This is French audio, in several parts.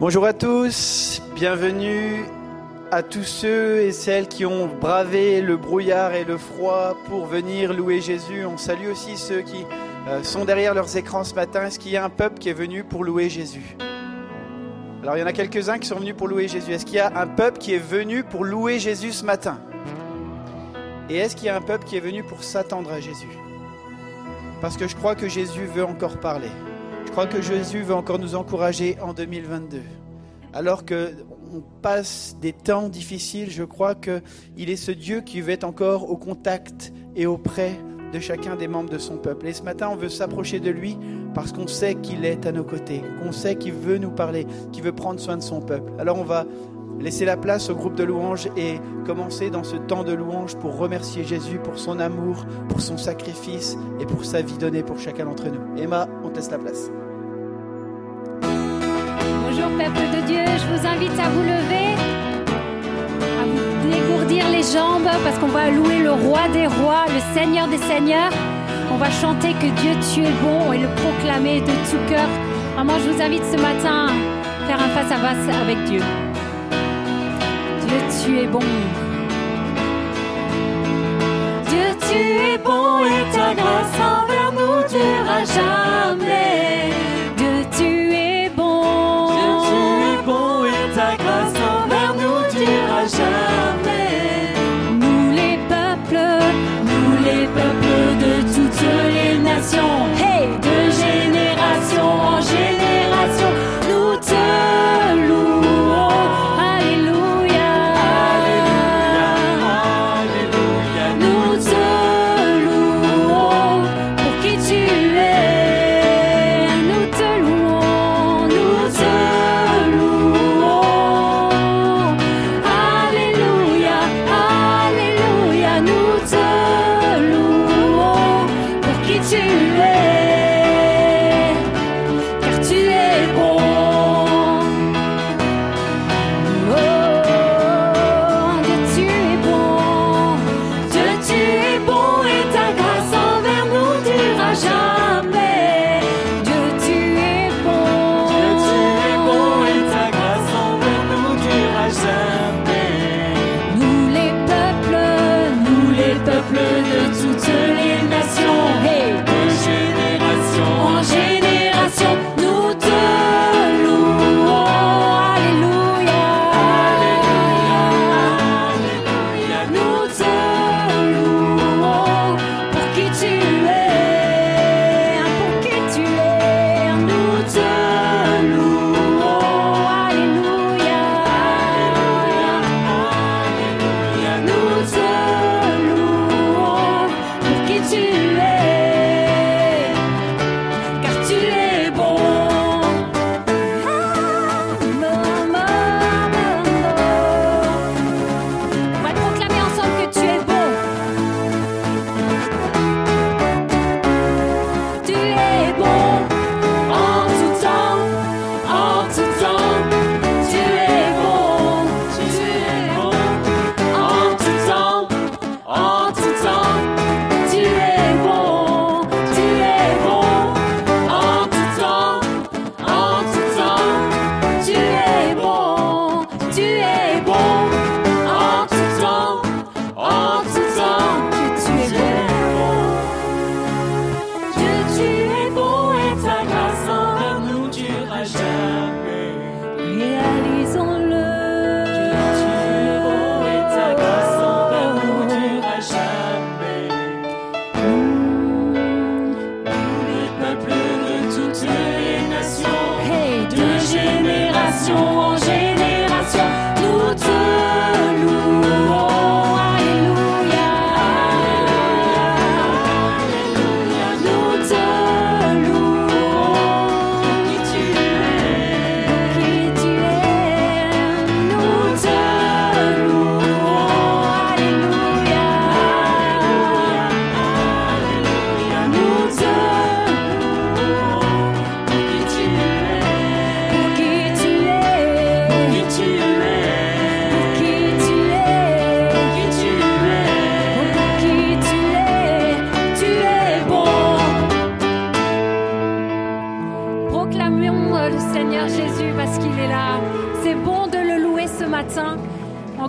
Bonjour à tous, bienvenue à tous ceux et celles qui ont bravé le brouillard et le froid pour venir louer Jésus. On salue aussi ceux qui euh, sont derrière leurs écrans ce matin. Est-ce qu'il y a un peuple qui est venu pour louer Jésus? Alors il y en a quelques-uns qui sont venus pour louer Jésus. Est-ce qu'il y a un peuple qui est venu pour louer Jésus ce matin? Et est-ce qu'il y a un peuple qui est venu pour s'attendre à Jésus? Parce que je crois que Jésus veut encore parler. Je crois que Jésus veut encore nous encourager en 2022. Alors que on passe des temps difficiles, je crois qu'il est ce Dieu qui veut être encore au contact et auprès de chacun des membres de son peuple. Et ce matin, on veut s'approcher de lui parce qu'on sait qu'il est à nos côtés, qu'on sait qu'il veut nous parler, qu'il veut prendre soin de son peuple. Alors on va laisser la place au groupe de louanges et commencer dans ce temps de louanges pour remercier Jésus pour son amour, pour son sacrifice et pour sa vie donnée pour chacun d'entre nous. Emma, on te laisse la place. Bonjour peuple de Dieu, je vous invite à vous lever, à vous dégourdir les jambes parce qu'on va louer le roi des rois, le Seigneur des seigneurs. On va chanter que Dieu tu es bon et le proclamer de tout cœur. Vraiment, je vous invite ce matin à faire un face à face avec Dieu. Dieu tu es bon. Dieu tu es bon et ta grâce envers nous durera jamais. Les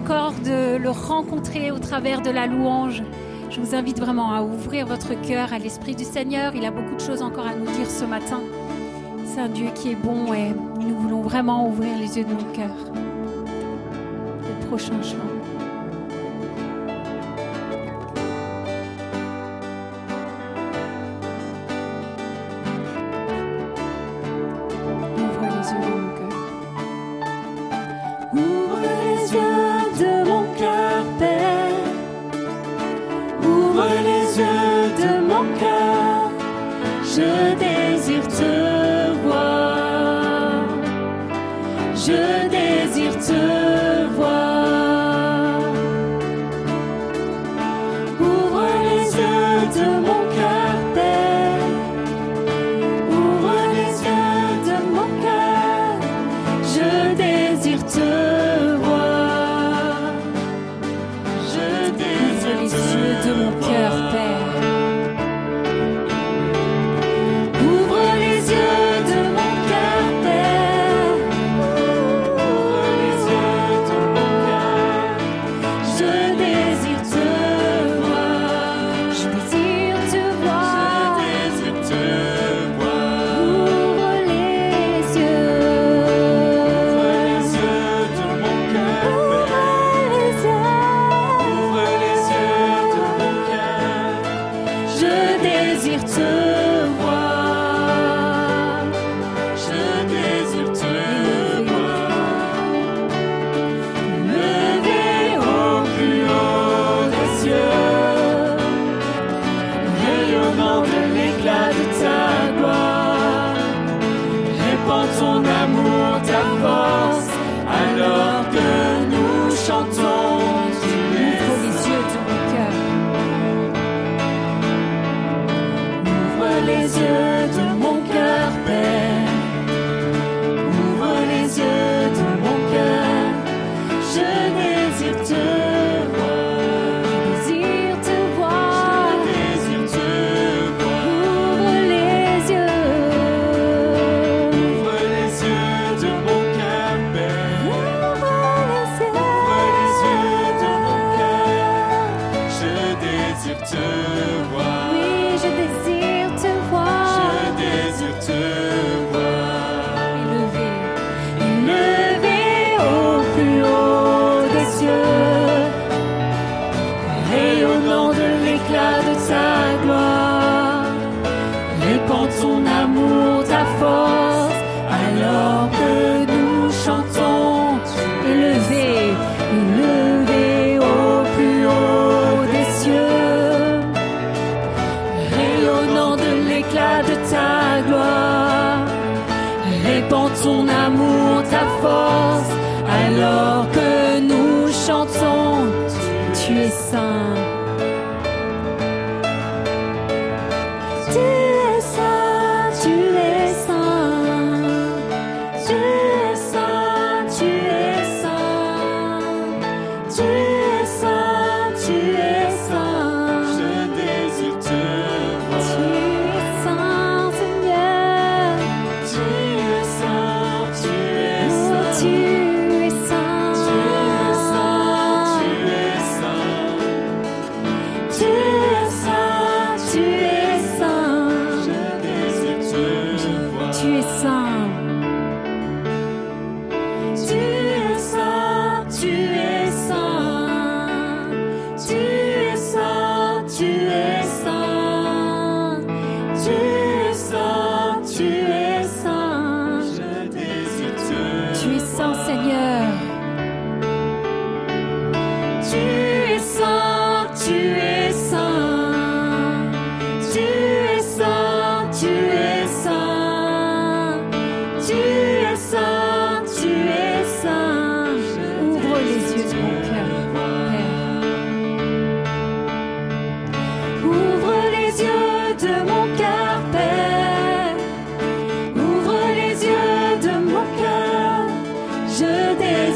de le rencontrer au travers de la louange. Je vous invite vraiment à ouvrir votre cœur à l'Esprit du Seigneur. Il a beaucoup de choses encore à nous dire ce matin. C'est un Dieu qui est bon et nous voulons vraiment ouvrir les yeux de nos cœurs. Les prochains chants.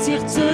partir de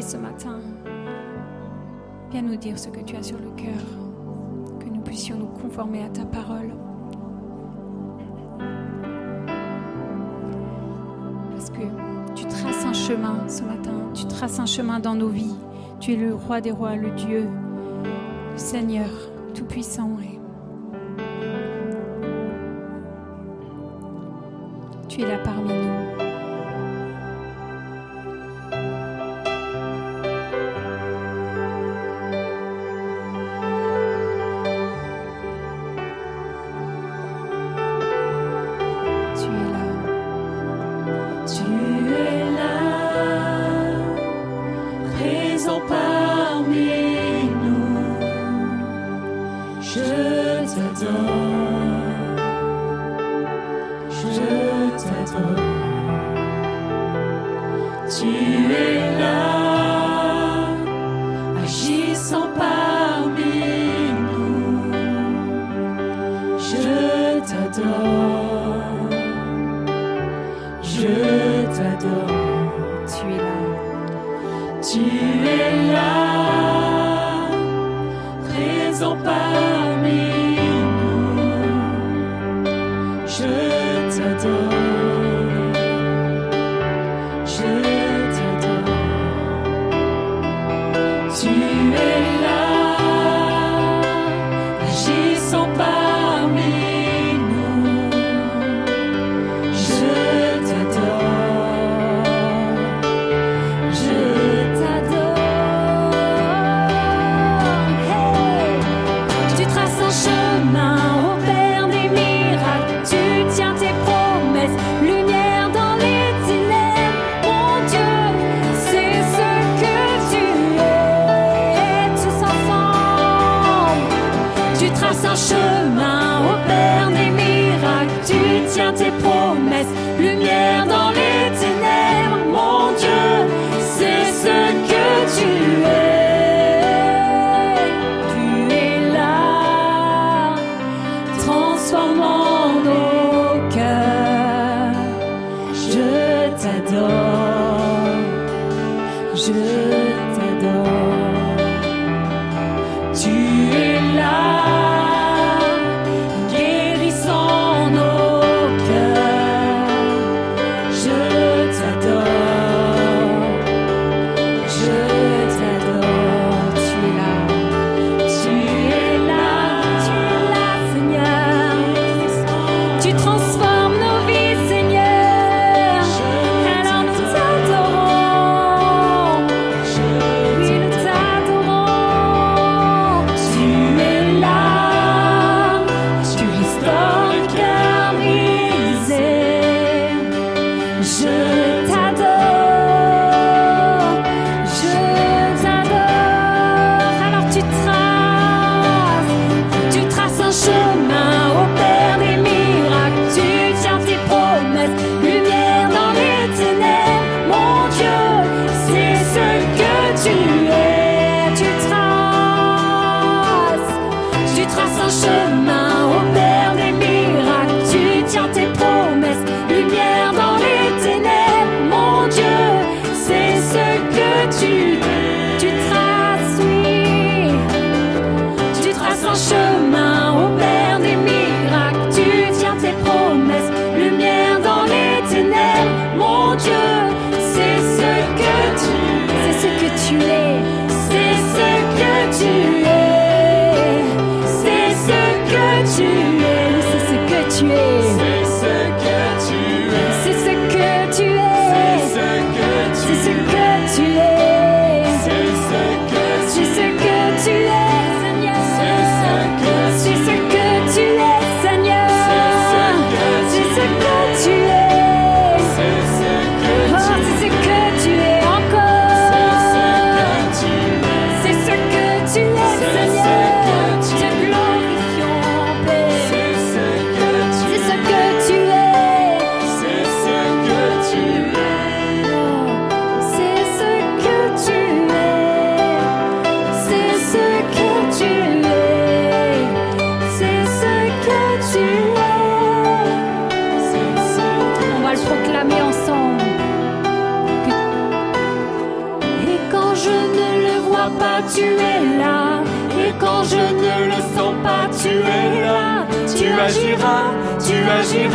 ce matin. Viens nous dire ce que tu as sur le cœur, que nous puissions nous conformer à ta parole. Parce que tu traces un chemin ce matin, tu traces un chemin dans nos vies. Tu es le roi des rois, le Dieu, le Seigneur Tout-Puissant. tu es là parmi nous. done.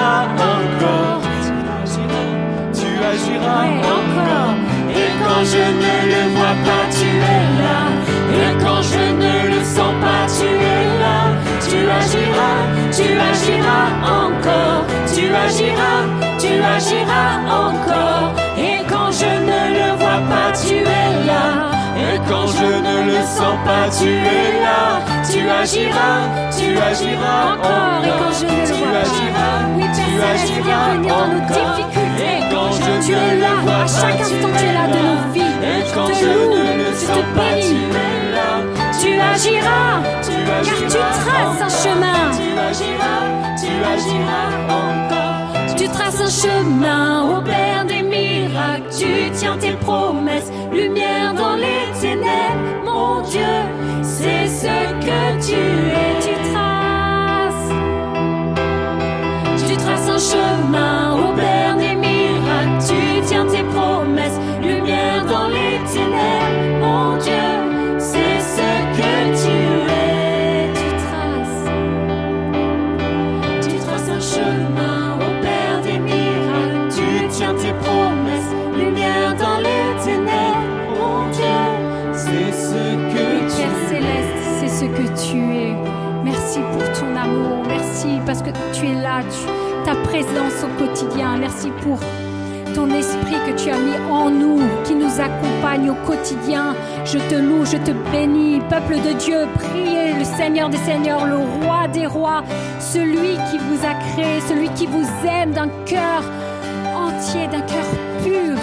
Agiras encore. Tu agiras Ouais, encore. Et quand je ne le vois pas, tu es là. Et quand je ne le sens pas, tu es là. Tu agiras, tu agiras encore. Tu agiras, tu agiras encore. Et quand je ne le vois pas, tu es là. Quand je ne le sens pas, tu es là. Tu agiras, tu agiras Encore. Et quand je ne le Tu vois agiras, pas. Oui, tu agiras venir dans nos difficultés. Et quand je Tu es le là. vois À chaque instant, tu es là de nos vies. Et quand je ne le sens pas, tu es là. Tu agiras. Car tu traces un chemin. Tu agiras, tu agiras encore. Tu traces un chemin au Père des Tu tiens tes promesses, lumière dans les ténèbres. Mon Dieu, c'est ce que tu es. Tu traces. Tu traces un chemin Parce que tu es là, ta présence au quotidien. Merci pour ton esprit que tu as mis en nous, qui nous accompagne au quotidien. Je te loue, je te bénis. Peuple de Dieu, priez le Seigneur des Seigneurs, le Roi des Rois, celui qui vous a créé, celui qui vous aime d'un cœur entier, d'un cœur pur.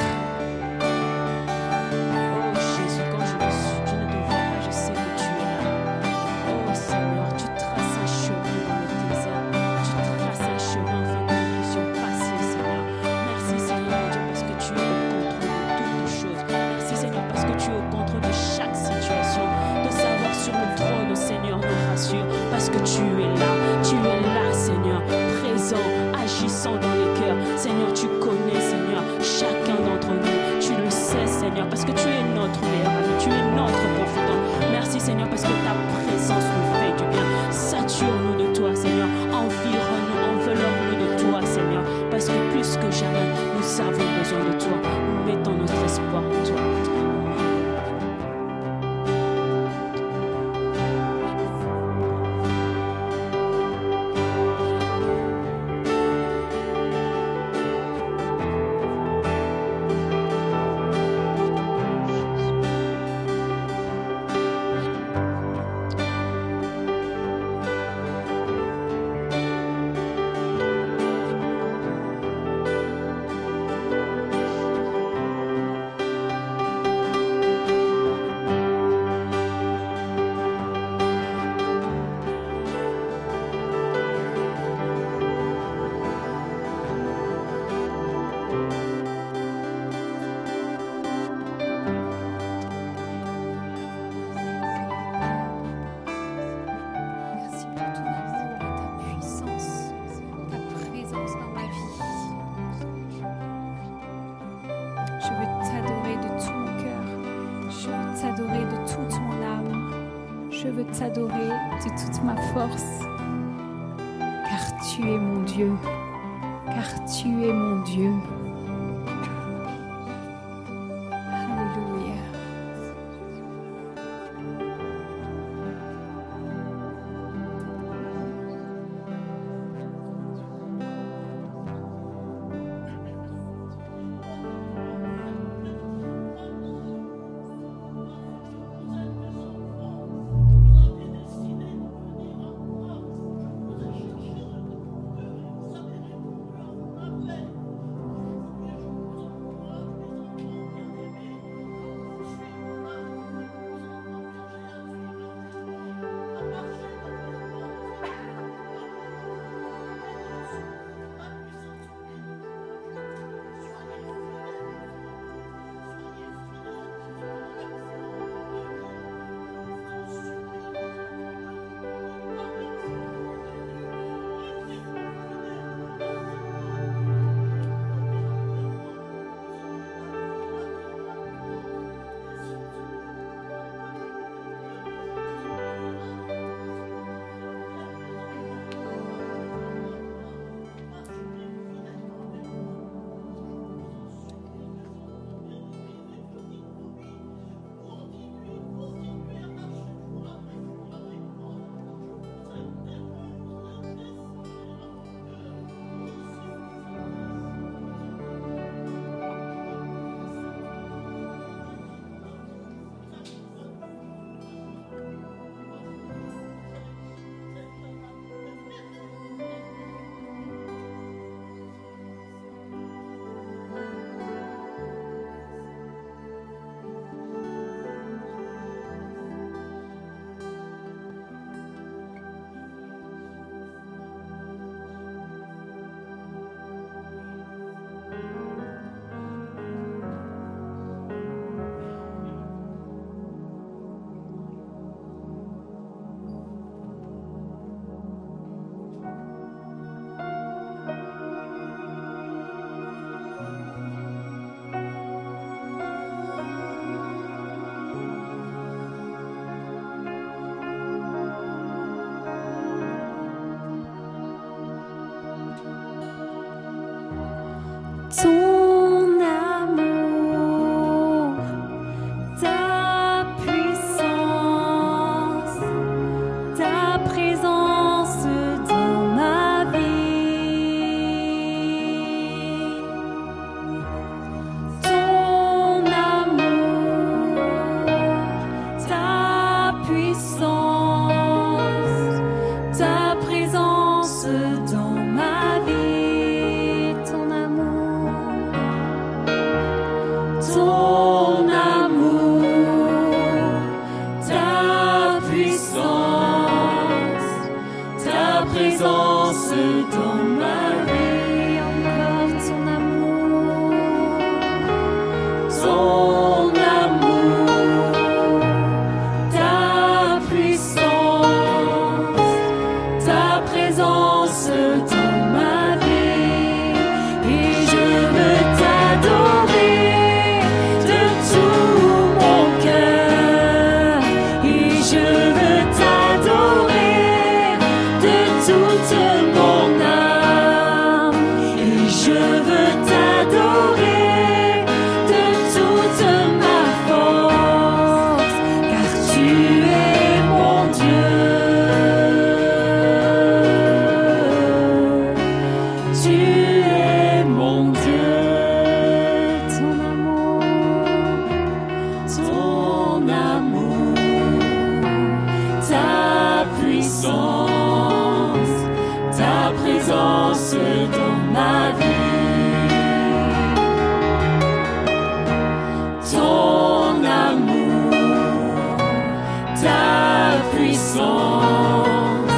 Puissance,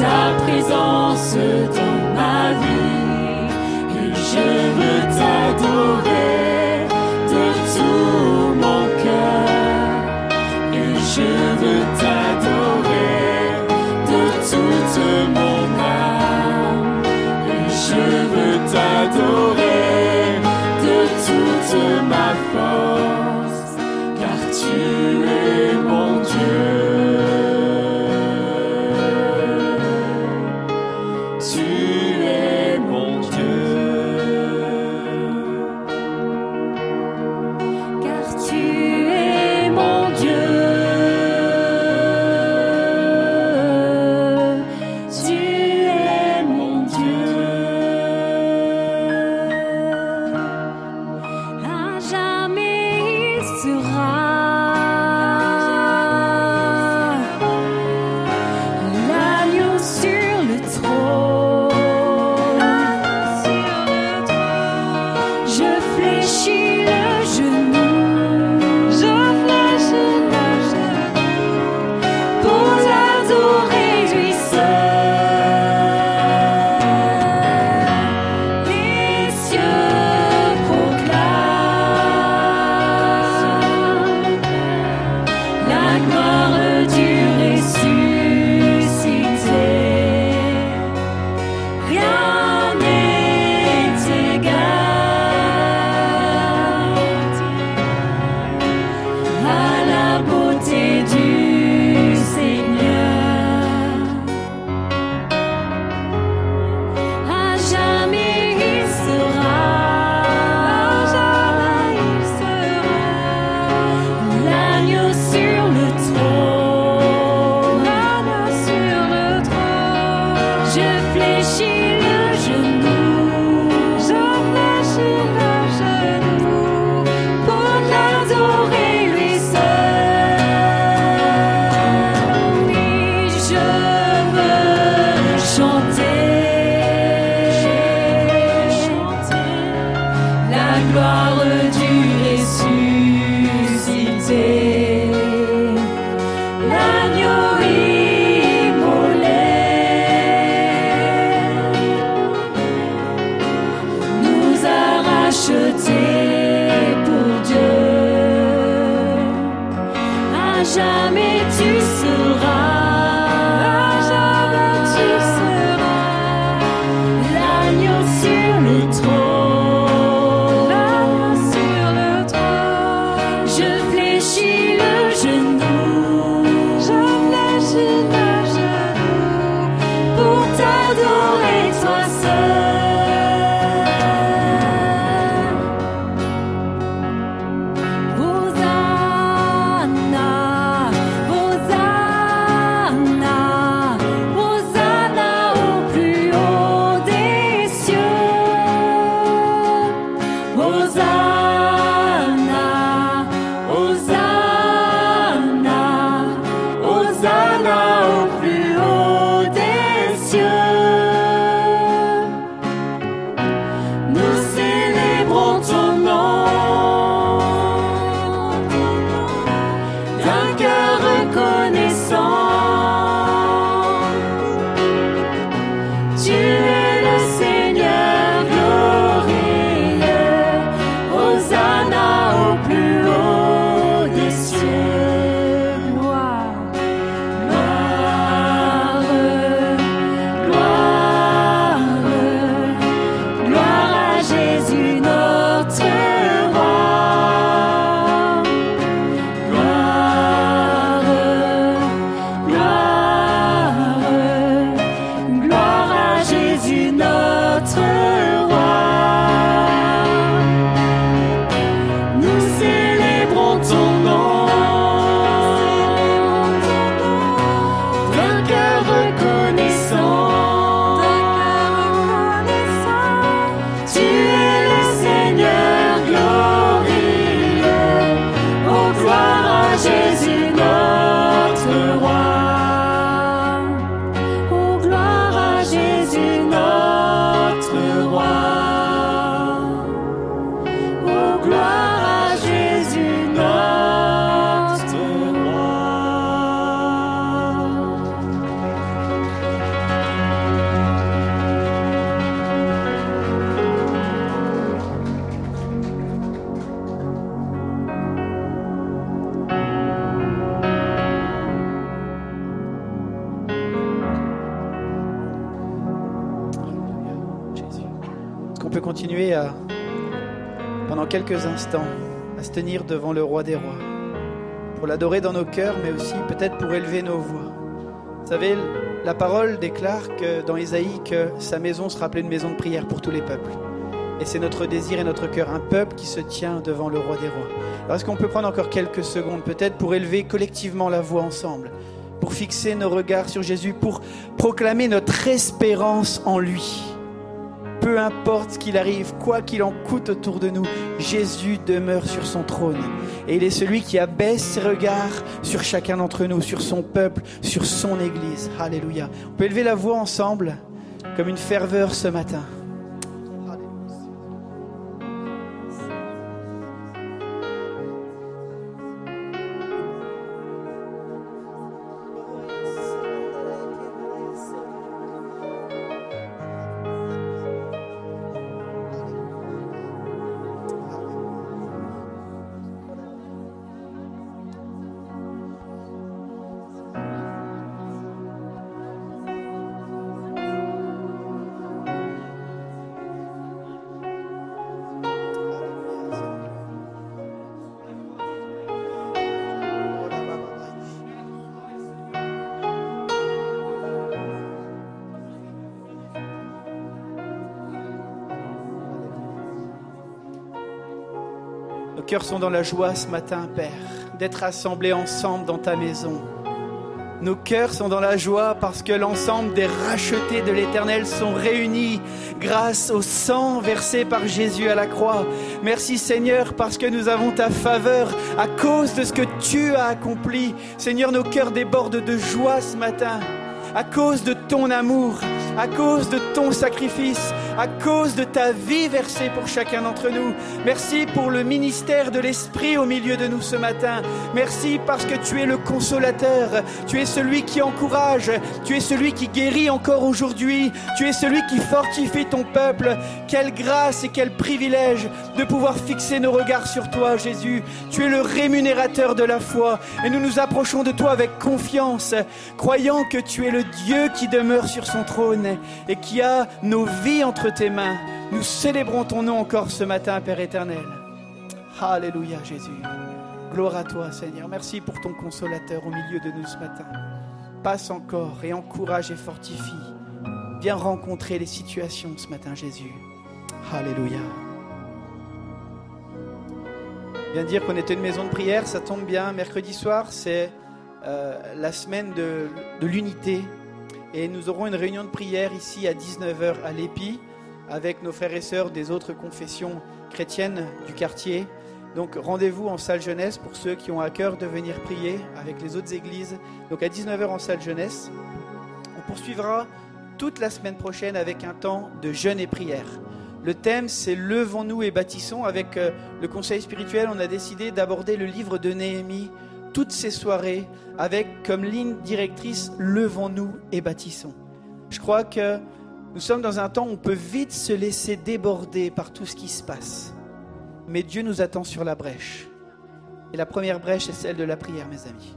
ta présence à, pendant quelques instants, à se tenir devant le roi des rois, pour l'adorer dans nos cœurs, mais aussi peut-être pour élever nos voix. Vous savez, la parole déclare que dans Ésaïe que sa maison sera appelée une maison de prière pour tous les peuples. Et c'est notre désir et notre cœur, un peuple qui se tient devant le roi des rois. Alors est-ce qu'on peut prendre encore quelques secondes peut-être pour élever collectivement la voix ensemble, pour fixer nos regards sur Jésus, pour proclamer notre espérance en lui? Peu importe ce qu'il arrive, quoi qu'il en coûte autour de nous, Jésus demeure sur son trône. Et il est celui qui abaisse ses regards sur chacun d'entre nous, sur son peuple, sur son Église. Alléluia. On peut élever la voix ensemble comme une ferveur ce matin. Cœurs sont dans la joie ce matin, Père, d'être rassemblés ensemble dans ta maison. Nos cœurs sont dans la joie parce que l'ensemble des rachetés de l'Éternel sont réunis grâce au sang versé par Jésus à la croix. Merci Seigneur parce que nous avons ta faveur à cause de ce que tu as accompli. Seigneur, nos cœurs débordent de joie ce matin à cause de ton amour, à cause de ton sacrifice, à cause de ta vie versée pour chacun d'entre nous. Merci pour le ministère de l'Esprit au milieu de nous ce matin. Merci parce que tu es le consolateur, tu es celui qui encourage, tu es celui qui guérit encore aujourd'hui, tu es celui qui fortifie ton peuple. Quelle grâce et quel privilège de pouvoir fixer nos regards sur toi, Jésus. Tu es le rémunérateur de la foi et nous nous approchons de toi avec confiance, croyant que tu es le Dieu qui demeure sur son trône et qui a nos vies entre tes mains. Nous célébrons ton nom encore ce matin, Père éternel. Alléluia, Jésus. Gloire à toi, Seigneur. Merci pour ton consolateur au milieu de nous ce matin. Passe encore et encourage et fortifie. Viens rencontrer les situations ce matin, Jésus. Alléluia. Viens dire qu'on était une maison de prière, ça tombe bien. Mercredi soir, c'est euh, la semaine de, de l'unité. Et nous aurons une réunion de prière ici à 19h à l'EPI avec nos frères et sœurs des autres confessions chrétiennes du quartier. Donc rendez-vous en salle jeunesse pour ceux qui ont à cœur de venir prier avec les autres églises. Donc à 19h en salle jeunesse. On poursuivra toute la semaine prochaine avec un temps de jeûne et prière. Le thème, c'est Levons-nous et bâtissons. Avec euh, le conseil spirituel, on a décidé d'aborder le livre de Néhémie toutes ces soirées avec comme ligne directrice Levons-nous et bâtissons. Je crois que nous sommes dans un temps où on peut vite se laisser déborder par tout ce qui se passe. Mais Dieu nous attend sur la brèche. Et la première brèche est celle de la prière, mes amis.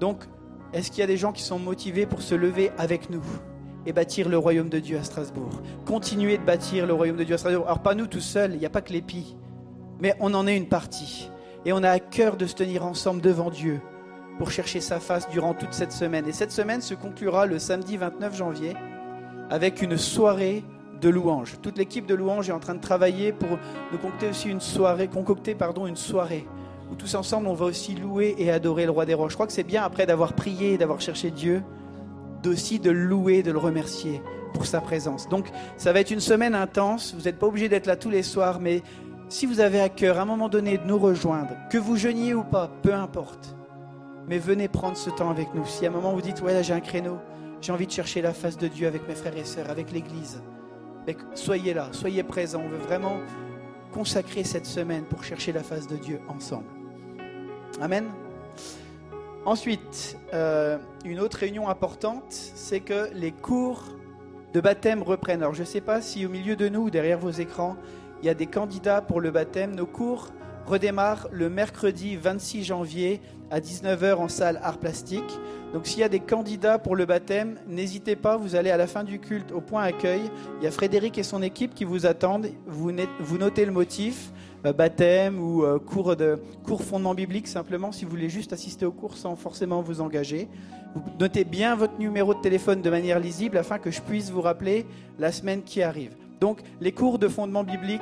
Donc, est-ce qu'il y a des gens qui sont motivés pour se lever avec nous et bâtir le royaume de Dieu à Strasbourg? Continuer de bâtir le royaume de Dieu à Strasbourg. Alors, pas nous tout seuls, il n'y a pas que l'épi, mais on en est une partie. Et on a à cœur de se tenir ensemble devant Dieu pour chercher sa face durant toute cette semaine. Et cette semaine se conclura le samedi 29 janvier avec une soirée de louanges. Toute l'équipe de louanges est en train de travailler pour nous concocter aussi une soirée, concocter pardon, une soirée où tous ensemble on va aussi louer et adorer le roi des rois. Je crois que c'est bien après d'avoir prié et d'avoir cherché Dieu, d'aussi de louer, de le remercier pour sa présence. Donc ça va être une semaine intense. Vous n'êtes pas obligé d'être là tous les soirs, mais Si vous avez à cœur à un moment donné de nous rejoindre, que vous jeûniez ou pas, peu importe, mais venez prendre ce temps avec nous. Si à un moment vous dites, ouais là j'ai un créneau, j'ai envie de chercher la face de Dieu avec mes frères et sœurs, avec l'Église, soyez là, soyez présents. On veut vraiment consacrer cette semaine pour chercher la face de Dieu ensemble. Amen. Ensuite, euh, une autre réunion importante, c'est que les cours de baptême reprennent. Alors je ne sais pas si au milieu de nous ou derrière vos écrans, il y a des candidats pour le baptême. Nos cours redémarrent le mercredi 26 janvier à 19h en salle art plastique. Donc s'il y a des candidats pour le baptême, n'hésitez pas, vous allez à la fin du culte au point accueil. Il y a Frédéric et son équipe qui vous attendent. Vous, notez le motif, euh, baptême ou euh, cours, de, cours fondement biblique simplement si vous voulez juste assister au cours sans forcément vous engager. Notez bien votre numéro de téléphone de manière lisible afin que je puisse vous rappeler la semaine qui arrive. Donc les cours de fondement biblique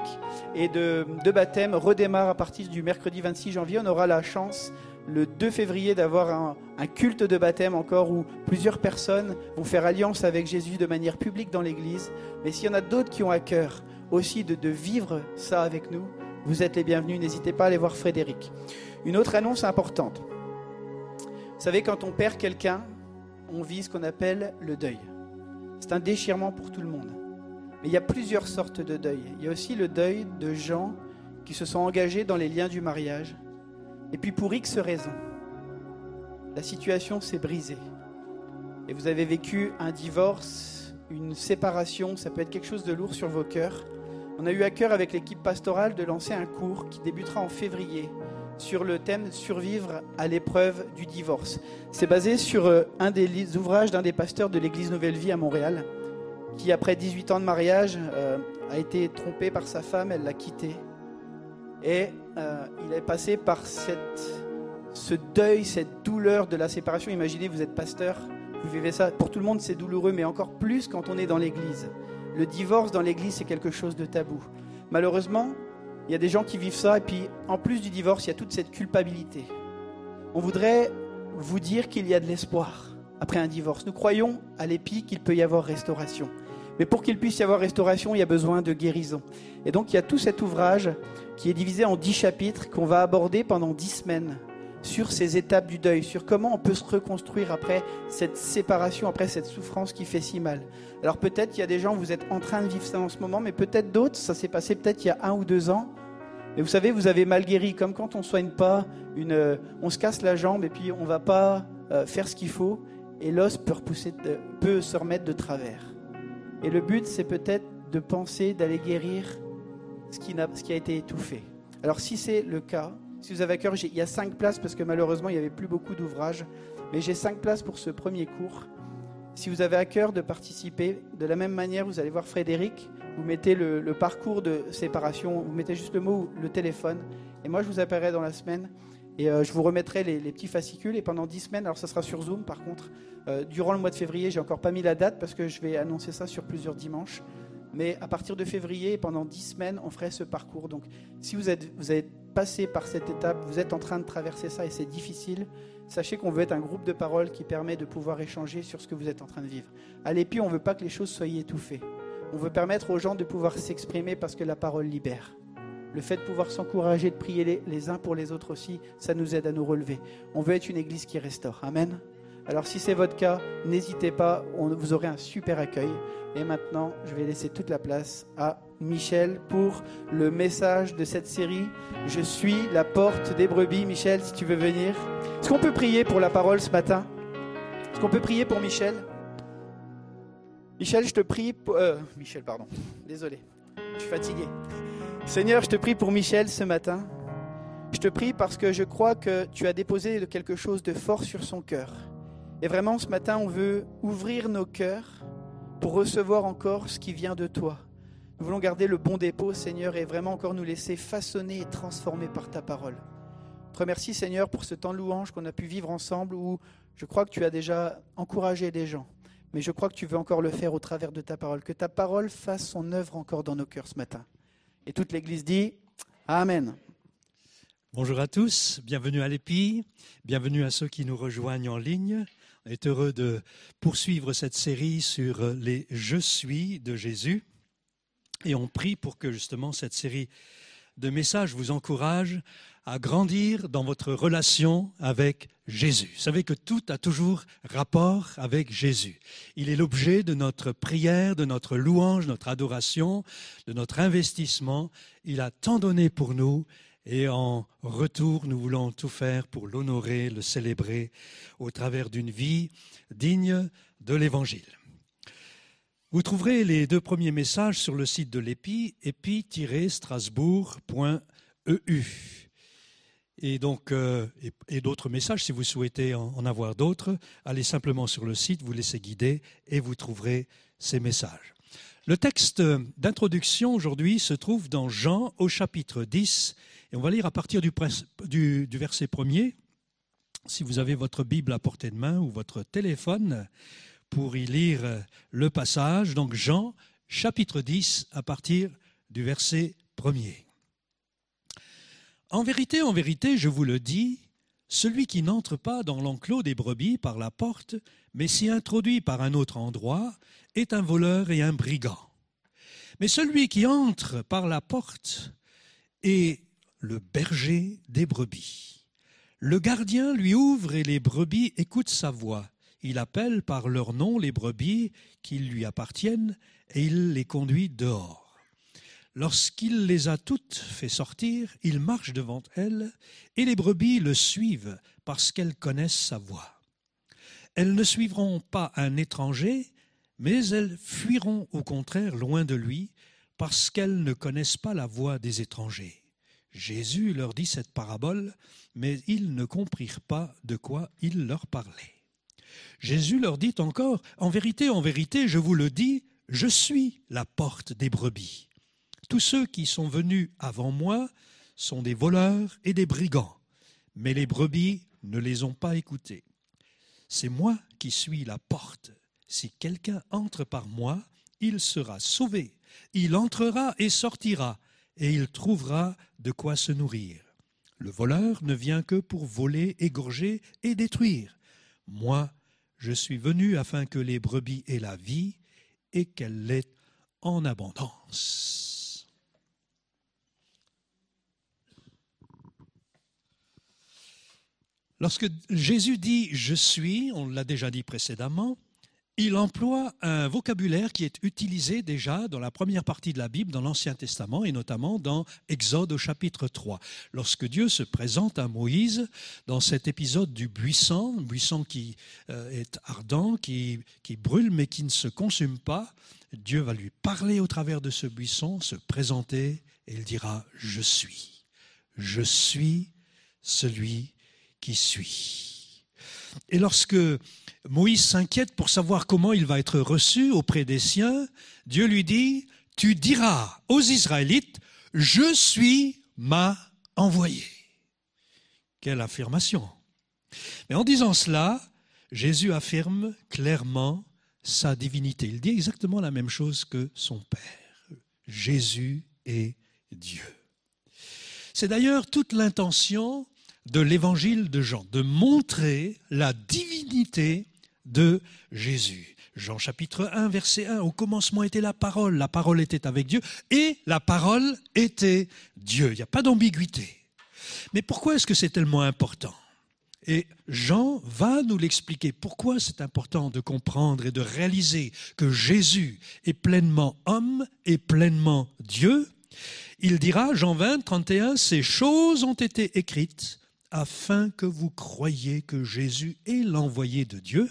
et de, baptême redémarrent à partir du mercredi 26 janvier. On aura la chance le 2 février d'avoir un, un culte de baptême encore où plusieurs personnes vont faire alliance avec Jésus de manière publique dans l'Église. Mais s'il y en a d'autres qui ont à cœur aussi de, de vivre ça avec nous, vous êtes les bienvenus. N'hésitez pas à aller voir Frédéric. Une autre annonce importante. Vous savez, quand on perd quelqu'un, on vit ce qu'on appelle le deuil. C'est un déchirement pour tout le monde. Mais il y a plusieurs sortes de deuil. Il y a aussi le deuil de gens qui se sont engagés dans les liens du mariage. Et puis pour X raisons, la situation s'est brisée. Et vous avez vécu un divorce, une séparation, ça peut être quelque chose de lourd sur vos cœurs. On a eu à cœur avec l'équipe pastorale de lancer un cours qui débutera en février sur le thème survivre à l'épreuve du divorce. C'est basé sur euh, un des ouvrages d'un des pasteurs de l'église Nouvelle Vie à Montréal qui après 18 ans de mariage euh, a été trompé par sa femme, elle l'a quitté. Et euh, il est passé par cette, ce deuil, cette douleur de la séparation. Imaginez, vous êtes pasteur, vous vivez ça. Pour tout le monde, c'est douloureux, mais encore plus quand on est dans l'église. Le divorce dans l'église, c'est quelque chose de tabou. Malheureusement, il y a des gens qui vivent ça, et puis en plus du divorce, il y a toute cette culpabilité. On voudrait vous dire qu'il y a de l'espoir après un divorce. Nous croyons à l'épi qu'il peut y avoir restauration. Mais pour qu'il puisse y avoir restauration, il y a besoin de guérison. Et donc il y a tout cet ouvrage qui est divisé en dix chapitres qu'on va aborder pendant dix semaines sur ces étapes du deuil, sur comment on peut se reconstruire après cette séparation, après cette souffrance qui fait si mal. Alors peut-être il y a des gens, vous êtes en train de vivre ça en ce moment, mais peut-être d'autres, ça s'est passé peut-être il y a un ou deux ans. Et vous savez, vous avez mal guéri, comme quand on soigne pas une, euh, on se casse la jambe et puis on va pas euh, faire ce qu'il faut, et l'os peut, peut se remettre de travers. Et le but, c'est peut-être de penser d'aller guérir ce qui, a été étouffé. Alors si c'est le cas, si vous avez à cœur, il y a cinq places parce que malheureusement il n'y avait plus beaucoup d'ouvrages, mais j'ai cinq places pour ce premier cours. Si vous avez à cœur de participer, de la même manière, vous allez voir Frédéric, vous mettez le parcours de séparation, vous mettez juste le mot, le téléphone, et moi je vous appellerai dans la semaine, et euh, je vous remettrai les, petits fascicules, et pendant dix semaines, alors ça sera sur Zoom par contre, euh, durant le mois de février, j'ai encore pas mis la date parce que je vais annoncer ça sur plusieurs dimanches. Mais à partir de février, pendant dix semaines, on ferait ce parcours. Donc, si vous êtes, vous êtes passé par cette étape, vous êtes en train de traverser ça et c'est difficile, sachez qu'on veut être un groupe de parole qui permet de pouvoir échanger sur ce que vous êtes en train de vivre. À l'épi, on ne veut pas que les choses soient étouffées. On veut permettre aux gens de pouvoir s'exprimer parce que la parole libère. Le fait de pouvoir s'encourager, de prier les, uns pour les autres aussi, ça nous aide à nous relever. On veut être une église qui restaure. Amen. Alors si c'est votre cas, n'hésitez pas, on, vous aurez un super accueil. Et maintenant, je vais laisser toute la place à Michel pour le message de cette série. Je suis la porte des brebis. Michel, si tu veux venir. Est-ce qu'on peut prier pour la parole ce matin? Est-ce qu'on peut prier pour Michel? Michel, je te prie pour... euh, Michel, pardon. Désolé, je suis fatigué. Seigneur, je te prie pour Michel ce matin. Je te prie parce que je crois que tu as déposé quelque chose de fort sur son cœur. Et vraiment, ce matin, on veut ouvrir nos cœurs pour recevoir encore ce qui vient de toi. Nous voulons garder le bon dépôt, Seigneur, et vraiment encore nous laisser façonner et transformer par ta parole. Je te remercie, Seigneur, pour ce temps de louange qu'on a pu vivre ensemble où je crois que tu as déjà encouragé des gens. Mais je crois que tu veux encore le faire au travers de ta parole. Que ta parole fasse son œuvre encore dans nos cœurs ce matin. Et toute l'Église dit Amen. Bonjour à tous, bienvenue à l'EPI, bienvenue à ceux qui nous rejoignent en ligne. On est heureux de poursuivre cette série sur les Je suis de Jésus. Et on prie pour que justement cette série de message vous encourage à grandir dans votre relation avec Jésus. Vous savez que tout a toujours rapport avec Jésus. Il est l'objet de notre prière, de notre louange, notre adoration, de notre investissement. Il a tant donné pour nous et en retour, nous voulons tout faire pour l'honorer, le célébrer au travers d'une vie digne de l'Évangile. Vous trouverez les deux premiers messages sur le site de l'EPI, epi-strasbourg.eu. Et donc, euh, et, d'autres messages, si vous souhaitez en, avoir d'autres, allez simplement sur le site, vous laissez guider et vous trouverez ces messages. Le texte d'introduction aujourd'hui se trouve dans Jean au chapitre 10 et on va lire à partir du- du verset premier. Si vous avez votre Bible à portée de main ou votre téléphone pour y lire le passage, donc Jean chapitre 10 à partir du verset premier. En vérité, en vérité, je vous le dis, celui qui n'entre pas dans l'enclos des brebis par la porte, mais s'y introduit par un autre endroit, est un voleur et un brigand. Mais celui qui entre par la porte est le berger des brebis. Le gardien lui ouvre et les brebis écoutent sa voix. Il appelle par leur nom les brebis qui lui appartiennent et il les conduit dehors. Lorsqu'il les a toutes fait sortir, il marche devant elles et les brebis le suivent parce qu'elles connaissent sa voix. Elles ne suivront pas un étranger, mais elles fuiront au contraire loin de lui parce qu'elles ne connaissent pas la voix des étrangers. Jésus leur dit cette parabole, mais ils ne comprirent pas de quoi il leur parlait. Jésus leur dit encore, En vérité, en vérité, je vous le dis, je suis la porte des brebis. Tous ceux qui sont venus avant moi sont des voleurs et des brigands, mais les brebis ne les ont pas écoutés. C'est moi qui suis la porte. Si quelqu'un entre par moi, il sera sauvé. Il entrera et sortira, et il trouvera de quoi se nourrir. Le voleur ne vient que pour voler, égorger et détruire. Moi, je suis venu afin que les brebis aient la vie et qu'elle l'ait en abondance. Lorsque Jésus dit je suis, on l'a déjà dit précédemment, il emploie un vocabulaire qui est utilisé déjà dans la première partie de la Bible, dans l'Ancien Testament, et notamment dans Exode au chapitre 3. Lorsque Dieu se présente à Moïse dans cet épisode du buisson, buisson qui euh, est ardent, qui, qui brûle, mais qui ne se consume pas, Dieu va lui parler au travers de ce buisson, se présenter, et il dira, je suis, je suis celui qui suis. Et lorsque Moïse s'inquiète pour savoir comment il va être reçu auprès des siens, Dieu lui dit, tu diras aux Israélites, je suis m'a envoyé. Quelle affirmation. Mais en disant cela, Jésus affirme clairement sa divinité. Il dit exactement la même chose que son Père. Jésus est Dieu. C'est d'ailleurs toute l'intention de l'évangile de Jean, de montrer la divinité de Jésus. Jean chapitre 1, verset 1, au commencement était la parole, la parole était avec Dieu, et la parole était Dieu. Il n'y a pas d'ambiguïté. Mais pourquoi est-ce que c'est tellement important? Et Jean va nous l'expliquer. Pourquoi c'est important de comprendre et de réaliser que Jésus est pleinement homme et pleinement Dieu Il dira, Jean 20, 31, Ces choses ont été écrites afin que vous croyiez que Jésus est l'envoyé de Dieu,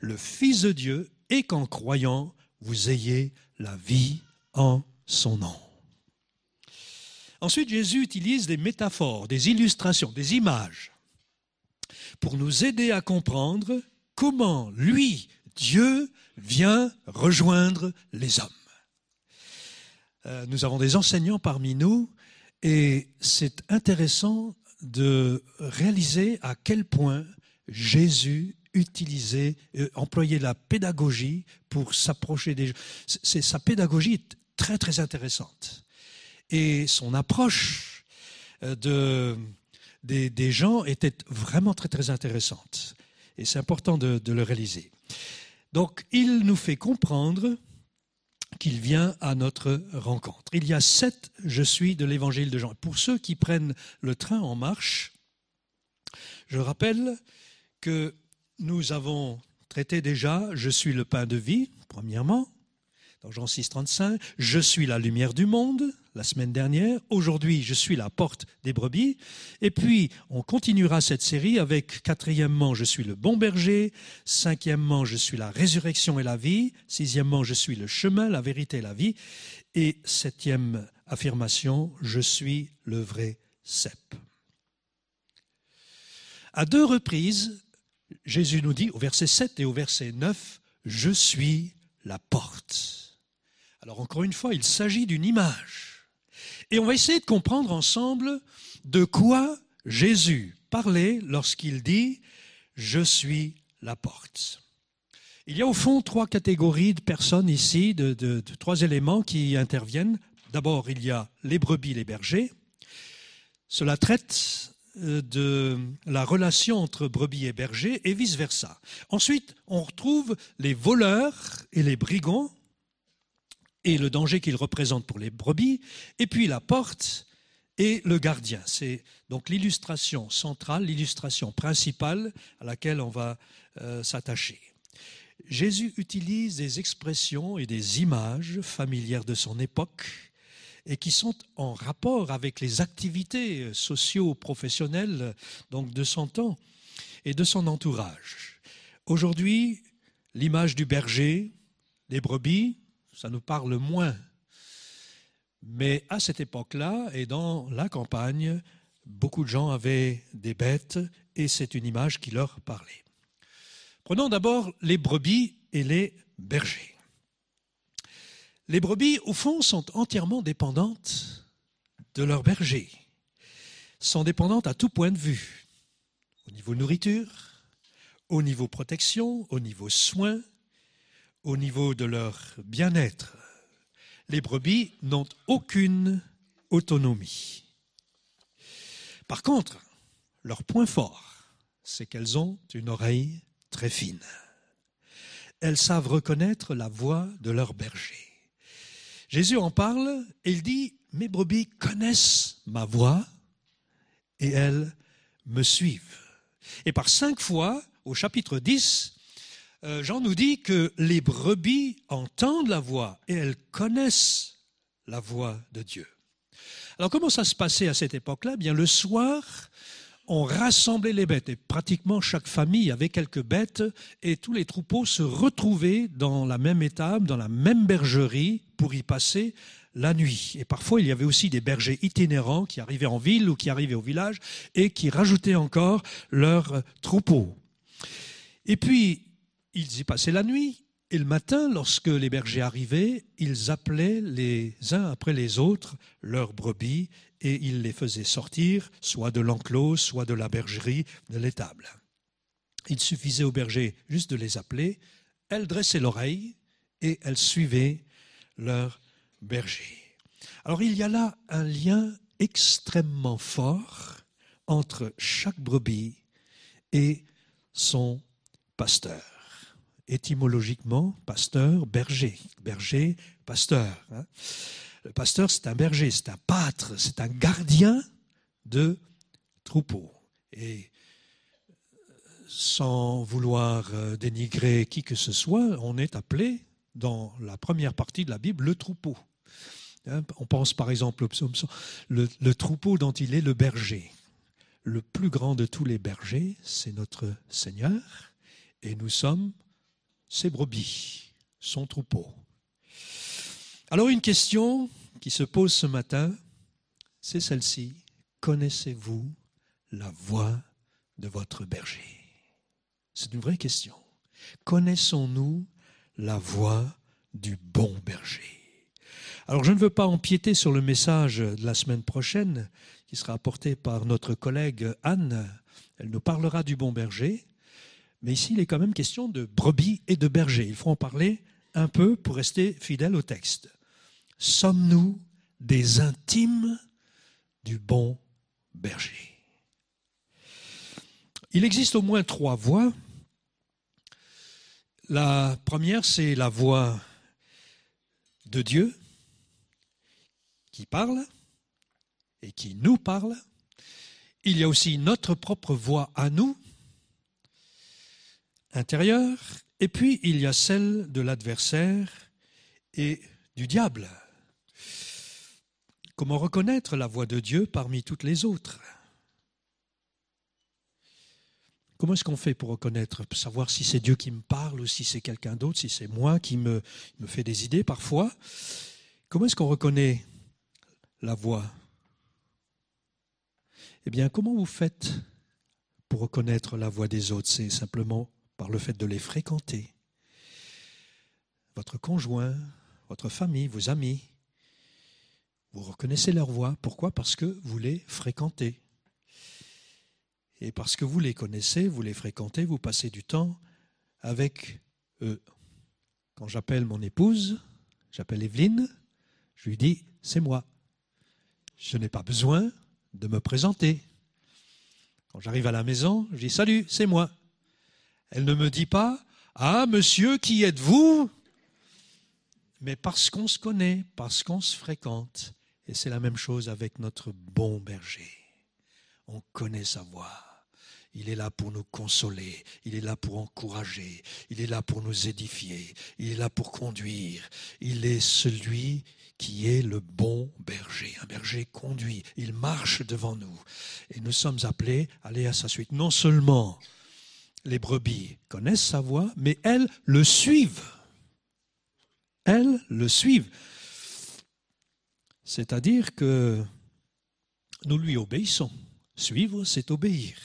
le Fils de Dieu, et qu'en croyant, vous ayez la vie en son nom. Ensuite, Jésus utilise des métaphores, des illustrations, des images pour nous aider à comprendre comment lui, Dieu, vient rejoindre les hommes. Euh, nous avons des enseignants parmi nous et c'est intéressant de réaliser à quel point Jésus utilisait, euh, employait la pédagogie pour s'approcher des gens. C'est, sa pédagogie est très très intéressante. Et son approche euh, de, des, des, gens était vraiment très très intéressante. Et c'est important de, de, le réaliser. Donc il nous fait comprendre qu'il vient à notre rencontre. Il y a sept je suis de l'évangile de Jean. Pour ceux qui prennent le train en marche, je rappelle que nous avons traité déjà je suis le pain de vie, premièrement, dans Jean 6, 35, je suis la lumière du monde, la semaine dernière, aujourd'hui je suis la porte des brebis, et puis on continuera cette série avec quatrièmement je suis le bon berger, cinquièmement je suis la résurrection et la vie, sixièmement je suis le chemin, la vérité et la vie, et septième affirmation, je suis le vrai cep. À deux reprises, Jésus nous dit au verset 7 et au verset 9, je suis la porte. Alors encore une fois, il s'agit d'une image. Et on va essayer de comprendre ensemble de quoi Jésus parlait lorsqu'il dit ⁇ Je suis la porte ⁇ Il y a au fond trois catégories de personnes ici, de, trois éléments qui interviennent. D'abord, il y a les brebis, les bergers. Cela traite euh, de la relation entre brebis et bergers et vice-versa. Ensuite, on retrouve les voleurs et les brigands et le danger qu'ils représentent pour les brebis, et puis la porte et le gardien. C'est donc l'illustration centrale, l'illustration principale à laquelle on va euh, s'attacher. Jésus utilise des expressions et des images familières de son époque et qui sont en rapport avec les activités socio-professionnelles donc de son temps et de son entourage. Aujourd'hui, l'image du berger, des brebis, ça nous parle moins. Mais à cette époque-là, et dans la campagne, beaucoup de gens avaient des bêtes et c'est une image qui leur parlait. Prenons d'abord les brebis et les bergers. Les brebis, au fond, sont entièrement dépendantes de leur berger, sont dépendantes à tout point de vue, au niveau nourriture, au niveau protection, au niveau soins, au niveau de leur bien-être. Les brebis n'ont aucune autonomie. Par contre, leur point fort, c'est qu'elles ont une oreille très fine. Elles savent reconnaître la voix de leur berger. Jésus en parle et il dit, mes brebis connaissent ma voix et elles me suivent. Et par cinq fois, au chapitre 10, euh, Jean nous dit que les brebis entendent la voix et elles connaissent la voix de Dieu. Alors comment ça se passait à cette époque-là? Eh Bien le soir, on rassemblait les bêtes et pratiquement chaque famille avait quelques bêtes et tous les troupeaux se retrouvaient dans la même étable, dans la même bergerie pour y passer la nuit. Et parfois, il y avait aussi des bergers itinérants qui arrivaient en ville ou qui arrivaient au village et qui rajoutaient encore leurs troupeaux. Et puis, ils y passaient la nuit. Et le matin, lorsque les bergers arrivaient, ils appelaient les uns après les autres leurs brebis et ils les faisaient sortir, soit de l'enclos, soit de la bergerie, de l'étable. Il suffisait aux bergers juste de les appeler, elles dressaient l'oreille et elles suivaient leur berger. Alors il y a là un lien extrêmement fort entre chaque brebis et son pasteur étymologiquement, pasteur, berger. Berger, pasteur. hein. Le pasteur, c'est un berger, c'est un pâtre, c'est un gardien de troupeau. Et euh, sans vouloir euh, dénigrer qui que ce soit, on est appelé dans la première partie de la Bible le troupeau. Hein, On pense par exemple au psaume 100, le, le troupeau dont il est le berger. Le plus grand de tous les bergers, c'est notre Seigneur, et nous sommes ses brebis, son troupeau. Alors une question qui se pose ce matin, c'est celle-ci. Connaissez-vous la voix de votre berger? C'est une vraie question. Connaissons-nous la voix du bon berger? Alors je ne veux pas empiéter sur le message de la semaine prochaine qui sera apporté par notre collègue Anne. Elle nous parlera du bon berger. Mais ici, il est quand même question de brebis et de berger. Il faut en parler un peu pour rester fidèle au texte. Sommes-nous des intimes du bon berger? Il existe au moins trois voix. La première, c'est la voix de Dieu qui parle et qui nous parle. Il y a aussi notre propre voix à nous, intérieure, et puis il y a celle de l'adversaire et du diable. Comment reconnaître la voix de Dieu parmi toutes les autres? Comment est-ce qu'on fait pour reconnaître, pour savoir si c'est Dieu qui me parle ou si c'est quelqu'un d'autre, si c'est moi qui me, me fait des idées parfois? Comment est-ce qu'on reconnaît la voix? Eh bien, comment vous faites pour reconnaître la voix des autres? C'est simplement par le fait de les fréquenter. Votre conjoint, votre famille, vos amis, vous reconnaissez leur voix. Pourquoi? Parce que vous les fréquentez. Et parce que vous les connaissez, vous les fréquentez, vous passez du temps avec eux. Quand j'appelle mon épouse, j'appelle Evelyne, je lui dis, c'est moi. Je n'ai pas besoin de me présenter. Quand j'arrive à la maison, je dis, salut, c'est moi. Elle ne me dit pas, ah, monsieur, qui êtes-vous? Mais parce qu'on se connaît, parce qu'on se fréquente. Et c'est la même chose avec notre bon berger. On connaît sa voix. Il est là pour nous consoler, il est là pour encourager, il est là pour nous édifier, il est là pour conduire. Il est celui qui est le bon berger. Un berger conduit, il marche devant nous. Et nous sommes appelés à aller à sa suite. Non seulement les brebis connaissent sa voix, mais elles le suivent. Elles le suivent. C'est-à-dire que nous lui obéissons. Suivre, c'est obéir.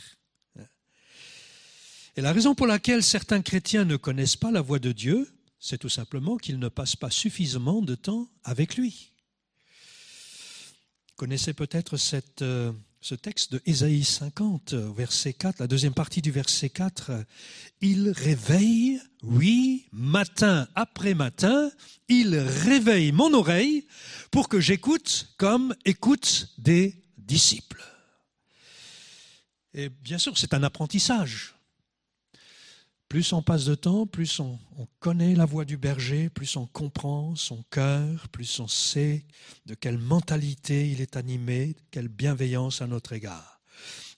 Et la raison pour laquelle certains chrétiens ne connaissent pas la voix de Dieu, c'est tout simplement qu'ils ne passent pas suffisamment de temps avec lui. Connaissez peut-être cette, euh, ce texte de Ésaïe 50, verset 4, la deuxième partie du verset 4. Il réveille, oui, matin après matin, il réveille mon oreille pour que j'écoute comme écoute des disciples. Et bien sûr, c'est un apprentissage. Plus on passe de temps, plus on, on, connaît la voix du berger, plus on comprend son cœur, plus on sait de quelle mentalité il est animé, quelle bienveillance à notre égard.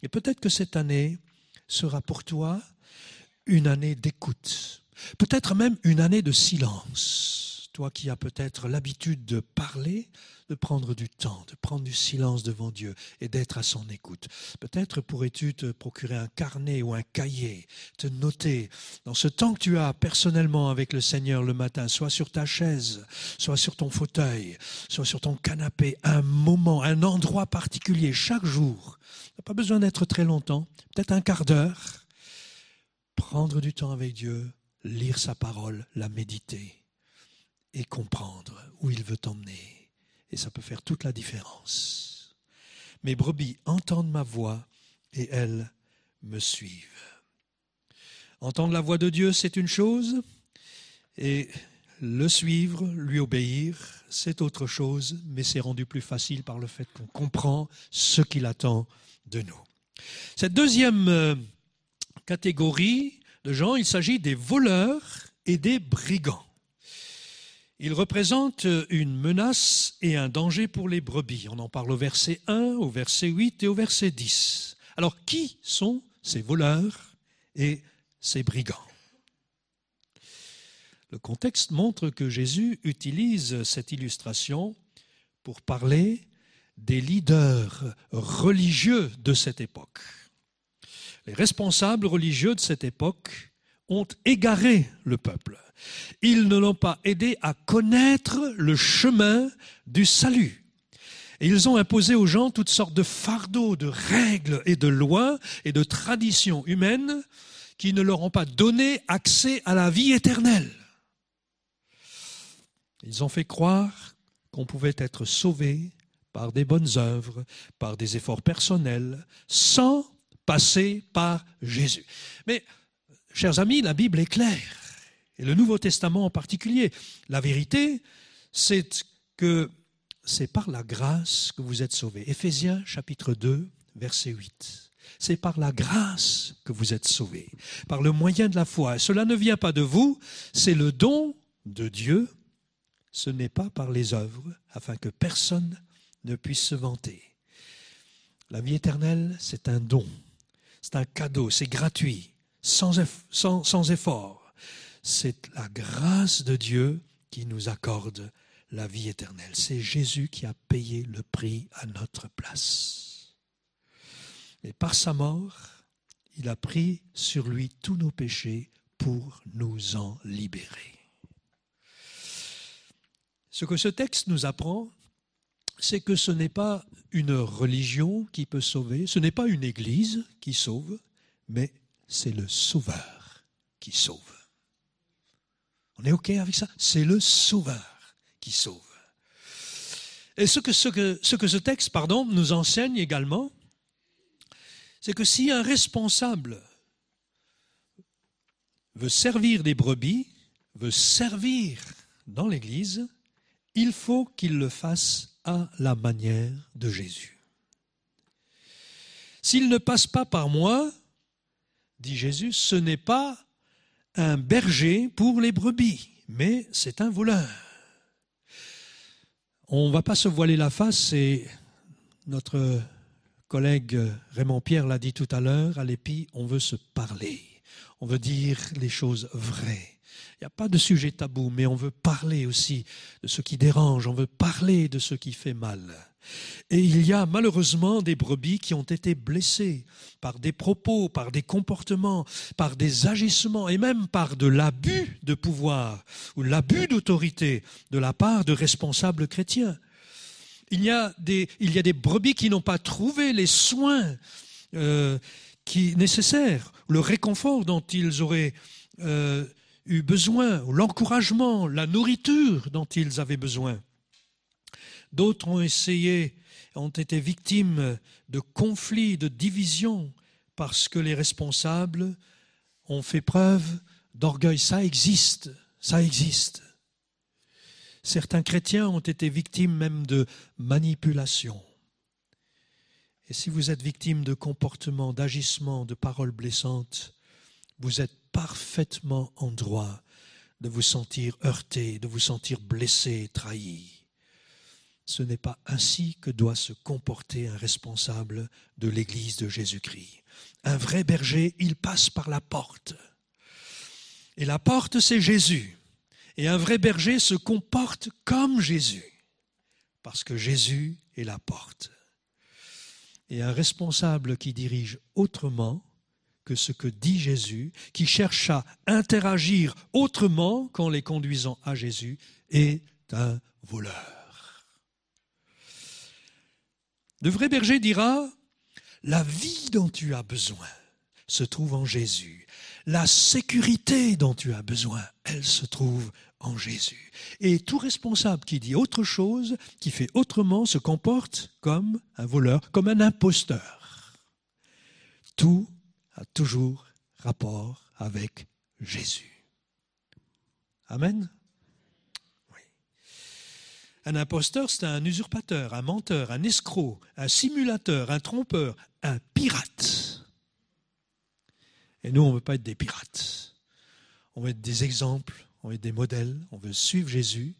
Et peut-être que cette année sera pour toi une année d'écoute, peut-être même une année de silence. Toi qui as peut-être l'habitude de parler, de prendre du temps, de prendre du silence devant Dieu et d'être à son écoute. Peut-être pourrais-tu te procurer un carnet ou un cahier, te noter dans ce temps que tu as personnellement avec le Seigneur le matin, soit sur ta chaise, soit sur ton fauteuil, soit sur ton canapé, un moment, un endroit particulier chaque jour. Tu pas besoin d'être très longtemps, peut-être un quart d'heure. Prendre du temps avec Dieu, lire sa parole, la méditer et comprendre où il veut t'emmener. Et ça peut faire toute la différence. Mes brebis entendent ma voix et elles me suivent. Entendre la voix de Dieu, c'est une chose, et le suivre, lui obéir, c'est autre chose, mais c'est rendu plus facile par le fait qu'on comprend ce qu'il attend de nous. Cette deuxième euh, catégorie de gens, il s'agit des voleurs et des brigands. Il représente une menace et un danger pour les brebis. On en parle au verset 1, au verset 8 et au verset 10. Alors, qui sont ces voleurs et ces brigands? Le contexte montre que Jésus utilise cette illustration pour parler des leaders religieux de cette époque. Les responsables religieux de cette époque ont égaré le peuple. Ils ne l'ont pas aidé à connaître le chemin du salut. Et ils ont imposé aux gens toutes sortes de fardeaux, de règles et de lois et de traditions humaines qui ne leur ont pas donné accès à la vie éternelle. Ils ont fait croire qu'on pouvait être sauvé par des bonnes œuvres, par des efforts personnels, sans passer par Jésus. Mais, chers amis, la Bible est claire et le Nouveau Testament en particulier. La vérité, c'est que c'est par la grâce que vous êtes sauvés. Éphésiens chapitre 2, verset 8. C'est par la grâce que vous êtes sauvés, par le moyen de la foi. Cela ne vient pas de vous, c'est le don de Dieu. ce n'est pas par les œuvres, afin que personne ne puisse se vanter. La vie éternelle, c'est un don, c'est un cadeau, c'est gratuit, sans, sans effort. C'est la grâce de Dieu qui nous accorde la vie éternelle. C'est Jésus qui a payé le prix à notre place. Et par sa mort, il a pris sur lui tous nos péchés pour nous en libérer. Ce que ce texte nous apprend, c'est que ce n'est pas une religion qui peut sauver, ce n'est pas une église qui sauve, mais c'est le Sauveur qui sauve. On est OK avec ça? C'est le Sauveur qui sauve. Et ce que ce, que, ce que ce texte pardon, nous enseigne également, c'est que si un responsable veut servir des brebis, veut servir dans l'Église, il faut qu'il le fasse à la manière de Jésus. S'il ne passe pas par moi, dit Jésus, ce n'est pas un berger pour les brebis, mais c'est un voleur. On ne va pas se voiler la face et notre collègue Raymond Pierre l'a dit tout à l'heure, à l'épi, on veut se parler, on veut dire les choses vraies. Il n'y a pas de sujet tabou, mais on veut parler aussi de ce qui dérange, on veut parler de ce qui fait mal. Et il y a malheureusement des brebis qui ont été blessées par des propos, par des comportements, par des agissements et même par de l'abus de pouvoir ou l'abus d'autorité de la part de responsables chrétiens. Il y a des, brebis qui n'ont pas trouvé les soins euh, nécessaires, le réconfort dont ils auraient euh, eu besoin, ou l'encouragement, la nourriture dont ils avaient besoin. D'autres ont essayé, ont été victimes de conflits, de divisions, parce que les responsables ont fait preuve d'orgueil. Ça existe, ça existe. Certains chrétiens ont été victimes même de manipulation. Et si vous êtes victime de comportements, d'agissements, de paroles blessantes, vous êtes parfaitement en droit de vous sentir heurté, de vous sentir blessé, trahi. Ce n'est pas ainsi que doit se comporter un responsable de l'Église de Jésus-Christ. Un vrai berger, il passe par la porte. Et la porte, c'est Jésus. Et un vrai berger se comporte comme Jésus, parce que Jésus est la porte. Et un responsable qui dirige autrement que ce que dit Jésus, qui cherche à interagir autrement qu'en les conduisant à Jésus, est un voleur. Le vrai berger dira, la vie dont tu as besoin se trouve en Jésus. La sécurité dont tu as besoin, elle se trouve en Jésus. Et tout responsable qui dit autre chose, qui fait autrement, se comporte comme un voleur, comme un imposteur. Tout a toujours rapport avec Jésus. Amen. Un imposteur, c'est un usurpateur, un menteur, un escroc, un simulateur, un trompeur, un pirate. Et nous, on ne veut pas être des pirates. On veut être des exemples, on veut être des modèles, on veut suivre Jésus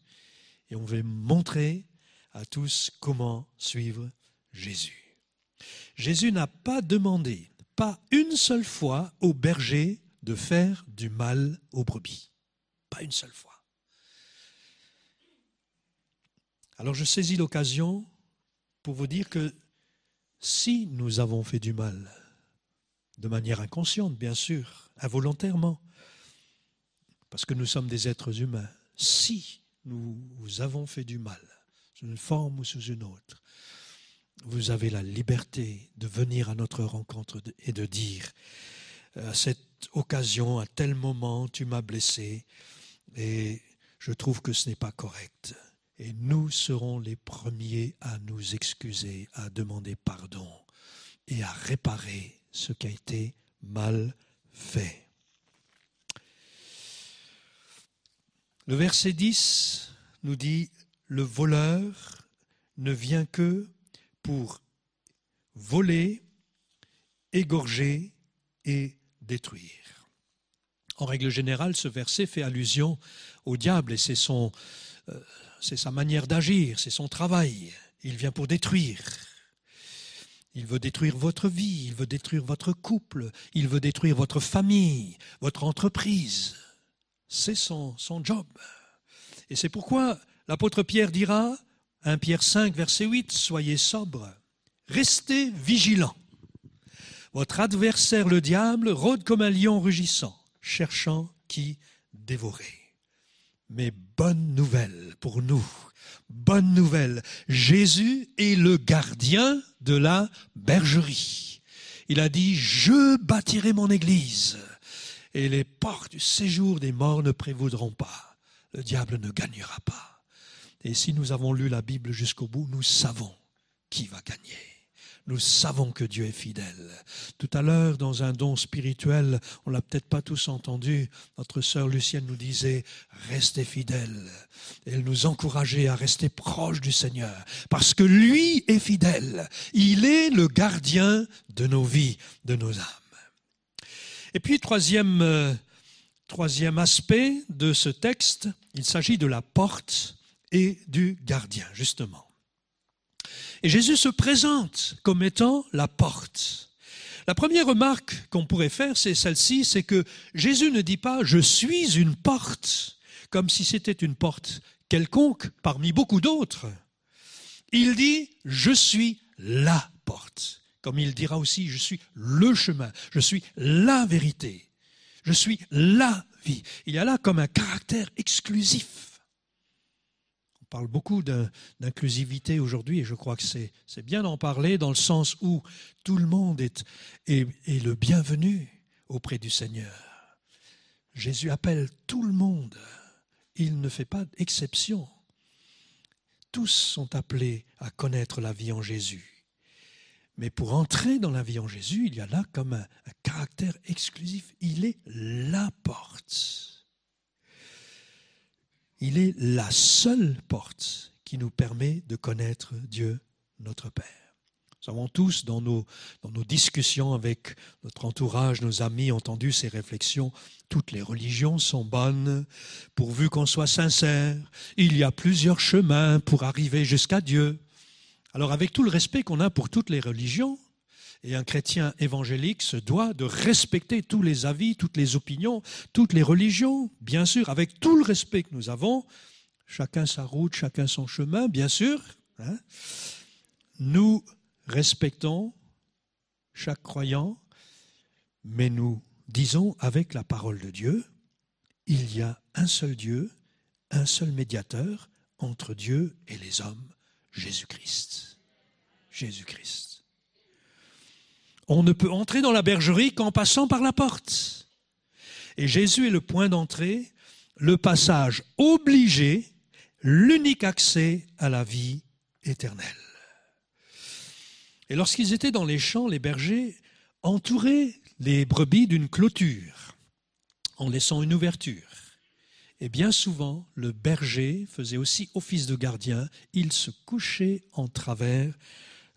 et on veut montrer à tous comment suivre Jésus. Jésus n'a pas demandé, pas une seule fois, au berger de faire du mal aux brebis. Pas une seule fois. Alors je saisis l'occasion pour vous dire que si nous avons fait du mal, de manière inconsciente, bien sûr, involontairement, parce que nous sommes des êtres humains, si nous avons fait du mal, sous une forme ou sous une autre, vous avez la liberté de venir à notre rencontre et de dire, à cette occasion, à tel moment, tu m'as blessé et je trouve que ce n'est pas correct. Et nous serons les premiers à nous excuser, à demander pardon et à réparer ce qui a été mal fait. Le verset 10 nous dit, le voleur ne vient que pour voler, égorger et détruire. En règle générale, ce verset fait allusion au diable et c'est son, euh, c'est sa manière d'agir, c'est son travail. Il vient pour détruire. Il veut détruire votre vie, il veut détruire votre couple, il veut détruire votre famille, votre entreprise. C'est son, job. Et c'est pourquoi l'apôtre Pierre dira, 1 Pierre 5, verset 8, Soyez sobres, restez vigilants. Votre adversaire, le diable, rôde comme un lion rugissant, cherchant qui dévorer. Mais bonne nouvelle pour nous, bonne nouvelle, Jésus est le gardien de la bergerie. Il a dit, je bâtirai mon église et les portes du séjour des morts ne prévaudront pas. Le diable ne gagnera pas. Et si nous avons lu la Bible jusqu'au bout, nous savons qui va gagner. Nous savons que Dieu est fidèle. Tout à l'heure, dans un don spirituel, on l'a peut-être pas tous entendu, notre sœur Lucienne nous disait, restez fidèles. Elle nous encourageait à rester proche du Seigneur, parce que lui est fidèle. Il est le gardien de nos vies, de nos âmes. Et puis, troisième, euh, troisième aspect de ce texte, il s'agit de la porte et du gardien, justement. Et Jésus se présente comme étant la porte. La première remarque qu'on pourrait faire, c'est celle-ci, c'est que Jésus ne dit pas je suis une porte, comme si c'était une porte quelconque parmi beaucoup d'autres. Il dit je suis la porte. Comme il dira aussi je suis le chemin, je suis la vérité, je suis la vie. Il y a là comme un caractère exclusif. Parle beaucoup d'inclusivité aujourd'hui et je crois que c'est bien d'en parler dans le sens où tout le monde est, le bienvenu auprès du Seigneur. Jésus appelle tout le monde. Il ne fait pas d'exception. Tous sont appelés à connaître la vie en Jésus. Mais pour entrer dans la vie en Jésus, il y a là comme un caractère exclusif. Il est la porte. Il est la seule porte qui nous permet de connaître Dieu, notre Père. Nous avons tous, dans nos, dans nos discussions avec notre entourage, nos amis, entendu ces réflexions. Toutes les religions sont bonnes, pourvu qu'on soit sincère. Il y a plusieurs chemins pour arriver jusqu'à Dieu. Alors, avec tout le respect qu'on a pour toutes les religions, et un chrétien évangélique se doit de respecter tous les avis, toutes les opinions, toutes les religions, bien sûr, avec tout le respect que nous avons, chacun sa route, chacun son chemin, bien sûr. hein. Nous respectons chaque croyant, mais nous disons avec la parole de Dieu, il y a un seul Dieu, un seul médiateur entre Dieu et les hommes, Jésus-Christ. Jésus-Christ. On ne peut entrer dans la bergerie qu'en passant par la porte. Et Jésus est le point d'entrée, le passage obligé, l'unique accès à la vie éternelle. Et lorsqu'ils étaient dans les champs, les bergers entouraient les brebis d'une clôture, en laissant une ouverture. Et bien souvent, le berger faisait aussi office de gardien, il se couchait en travers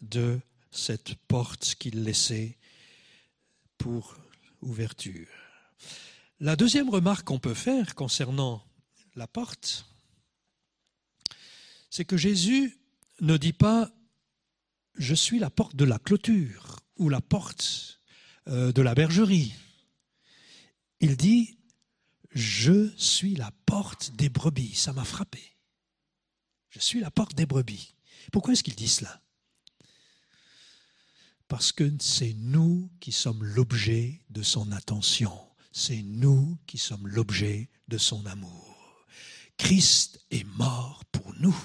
de cette porte qu'il laissait pour ouverture. La deuxième remarque qu'on peut faire concernant la porte, c'est que Jésus ne dit pas je suis la porte de la clôture ou la porte euh, de la bergerie. Il dit je suis la porte des brebis. Ça m'a frappé. Je suis la porte des brebis. Pourquoi est-ce qu'il dit cela? Parce que c'est nous qui sommes l'objet de son attention. C'est nous qui sommes l'objet de son amour. Christ est mort pour nous.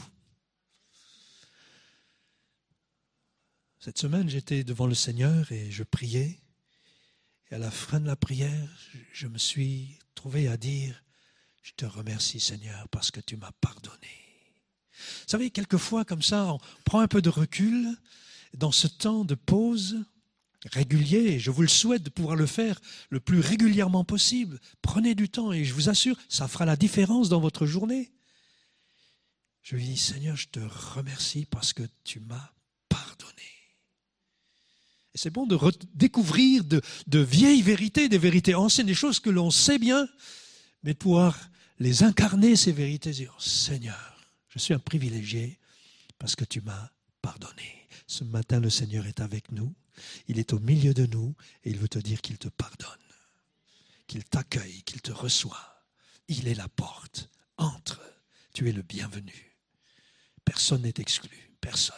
Cette semaine, j'étais devant le Seigneur et je priais. Et à la fin de la prière, je me suis trouvé à dire, je te remercie Seigneur parce que tu m'as pardonné. Vous savez, quelquefois comme ça, on prend un peu de recul dans ce temps de pause régulier, et je vous le souhaite de pouvoir le faire le plus régulièrement possible. Prenez du temps et je vous assure, ça fera la différence dans votre journée. Je lui dis, Seigneur, je te remercie parce que tu m'as pardonné. Et c'est bon de découvrir de, de vieilles vérités, des vérités anciennes, des choses que l'on sait bien, mais de pouvoir les incarner, ces vérités, et dire, Seigneur, je suis un privilégié parce que tu m'as pardonné. Ce matin, le Seigneur est avec nous, il est au milieu de nous et il veut te dire qu'il te pardonne, qu'il t'accueille, qu'il te reçoit. Il est la porte. Entre, tu es le bienvenu. Personne n'est exclu, personne.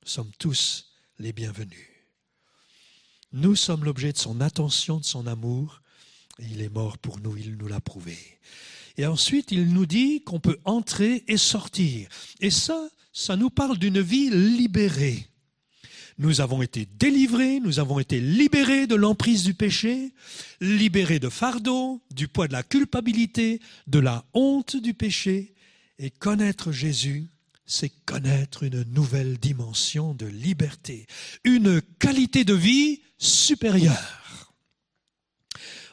Nous sommes tous les bienvenus. Nous sommes l'objet de son attention, de son amour. Et il est mort pour nous, il nous l'a prouvé. Et ensuite, il nous dit qu'on peut entrer et sortir. Et ça, ça nous parle d'une vie libérée. Nous avons été délivrés, nous avons été libérés de l'emprise du péché, libérés de fardeau, du poids de la culpabilité, de la honte du péché. Et connaître Jésus, c'est connaître une nouvelle dimension de liberté, une qualité de vie supérieure.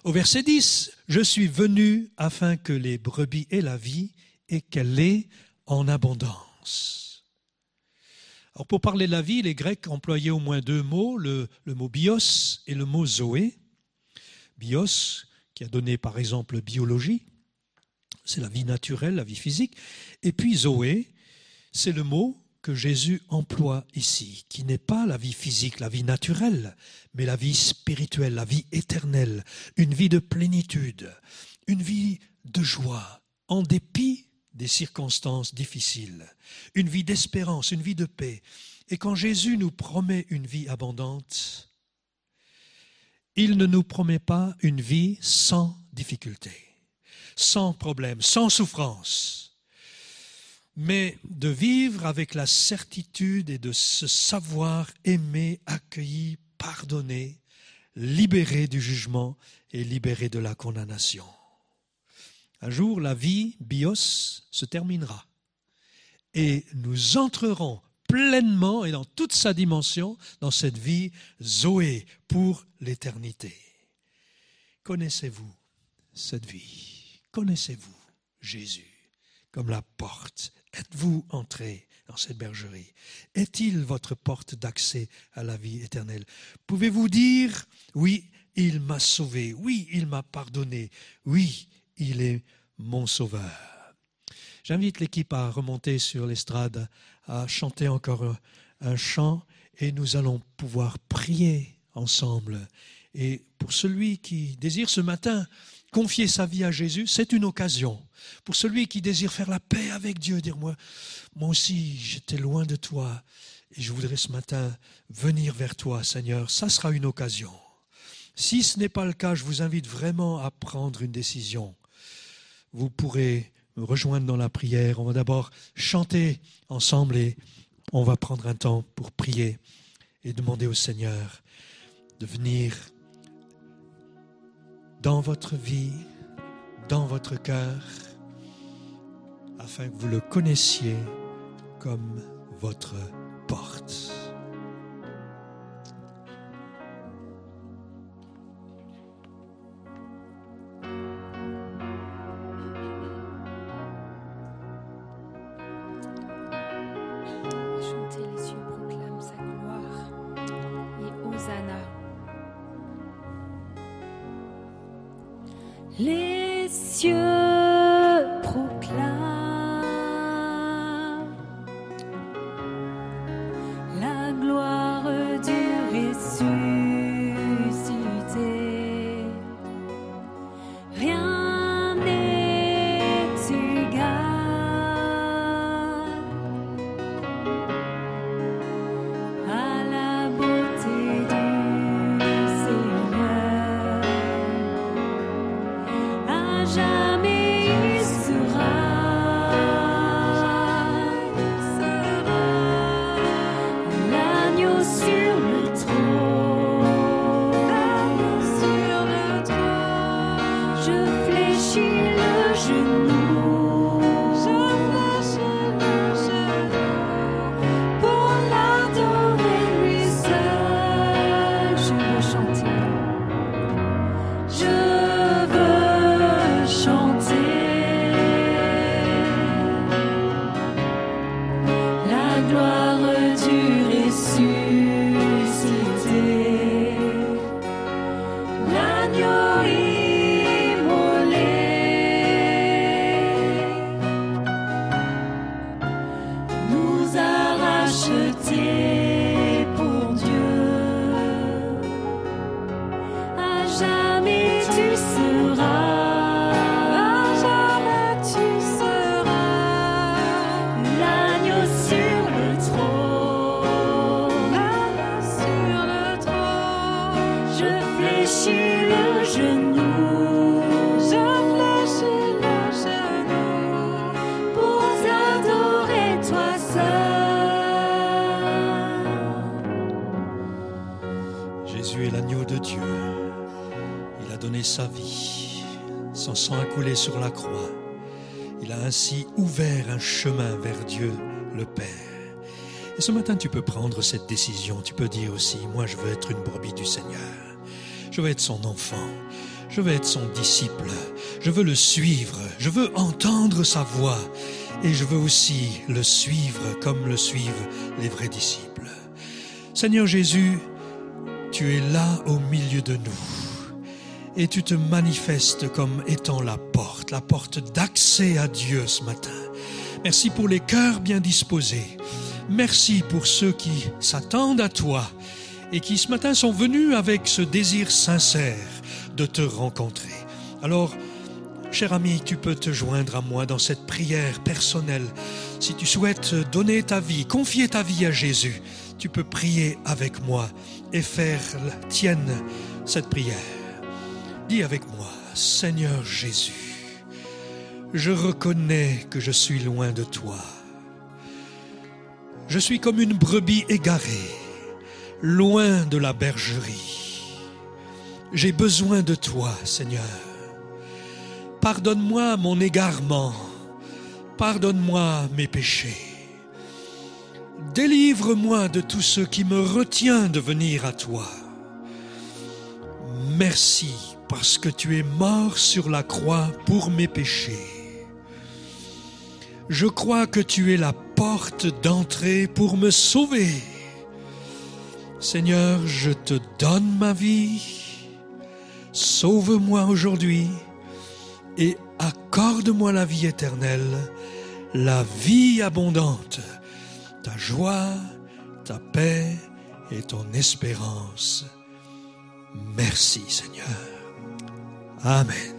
Au verset 10, je suis venu afin que les brebis aient la vie et qu'elle l'ait en abondance. Pour parler de la vie, les Grecs employaient au moins deux mots, le, le mot bios et le mot zoé. Bios, qui a donné par exemple biologie, c'est la vie naturelle, la vie physique, et puis zoé, c'est le mot que Jésus emploie ici, qui n'est pas la vie physique, la vie naturelle, mais la vie spirituelle, la vie éternelle, une vie de plénitude, une vie de joie, en dépit des circonstances difficiles, une vie d'espérance, une vie de paix. Et quand Jésus nous promet une vie abondante, il ne nous promet pas une vie sans difficulté, sans problème, sans souffrance mais de vivre avec la certitude et de se savoir aimé, accueilli, pardonné, libéré du jugement et libéré de la condamnation. Un jour, la vie bios se terminera. Et nous entrerons pleinement et dans toute sa dimension dans cette vie Zoé pour l'éternité. Connaissez-vous cette vie? Connaissez-vous Jésus? Comme la porte Êtes-vous entré dans cette bergerie? Est-il votre porte d'accès à la vie éternelle? Pouvez-vous dire, oui, il m'a sauvé, oui, il m'a pardonné, oui, il est mon sauveur J'invite l'équipe à remonter sur l'estrade, à chanter encore un chant, et nous allons pouvoir prier ensemble. Et pour celui qui désire ce matin confier sa vie à Jésus, c'est une occasion. Pour celui qui désire faire la paix avec Dieu, dire moi, moi aussi j'étais loin de toi et je voudrais ce matin venir vers toi, Seigneur, ça sera une occasion. Si ce n'est pas le cas, je vous invite vraiment à prendre une décision. Vous pourrez me rejoindre dans la prière. On va d'abord chanter ensemble et on va prendre un temps pour prier et demander au Seigneur de venir dans votre vie, dans votre cœur, afin que vous le connaissiez comme votre porte. Jésus est l'agneau de Dieu. Il a donné sa vie. Son sang a coulé sur la croix. Il a ainsi ouvert un chemin vers Dieu le Père. Et ce matin, tu peux prendre cette décision. Tu peux dire aussi, moi, je veux être une brebis du Seigneur. Je veux être son enfant. Je veux être son disciple. Je veux le suivre. Je veux entendre sa voix. Et je veux aussi le suivre comme le suivent les vrais disciples. Seigneur Jésus, tu es là au milieu de nous. Et tu te manifestes comme étant la porte, la porte d'accès à Dieu ce matin. Merci pour les cœurs bien disposés. Merci pour ceux qui s'attendent à toi et qui ce matin sont venus avec ce désir sincère de te rencontrer. Alors, cher ami, tu peux te joindre à moi dans cette prière personnelle. Si tu souhaites donner ta vie, confier ta vie à Jésus, tu peux prier avec moi et faire la tienne cette prière. Dis avec moi, Seigneur Jésus, je reconnais que je suis loin de toi. Je suis comme une brebis égarée, loin de la bergerie. J'ai besoin de toi, Seigneur. Pardonne-moi mon égarement. Pardonne-moi mes péchés. Délivre-moi de tout ce qui me retient de venir à toi. Merci parce que tu es mort sur la croix pour mes péchés. Je crois que tu es la porte d'entrée pour me sauver. Seigneur, je te donne ma vie. Sauve-moi aujourd'hui et accorde-moi la vie éternelle, la vie abondante, ta joie, ta paix et ton espérance. Merci Seigneur. Amen.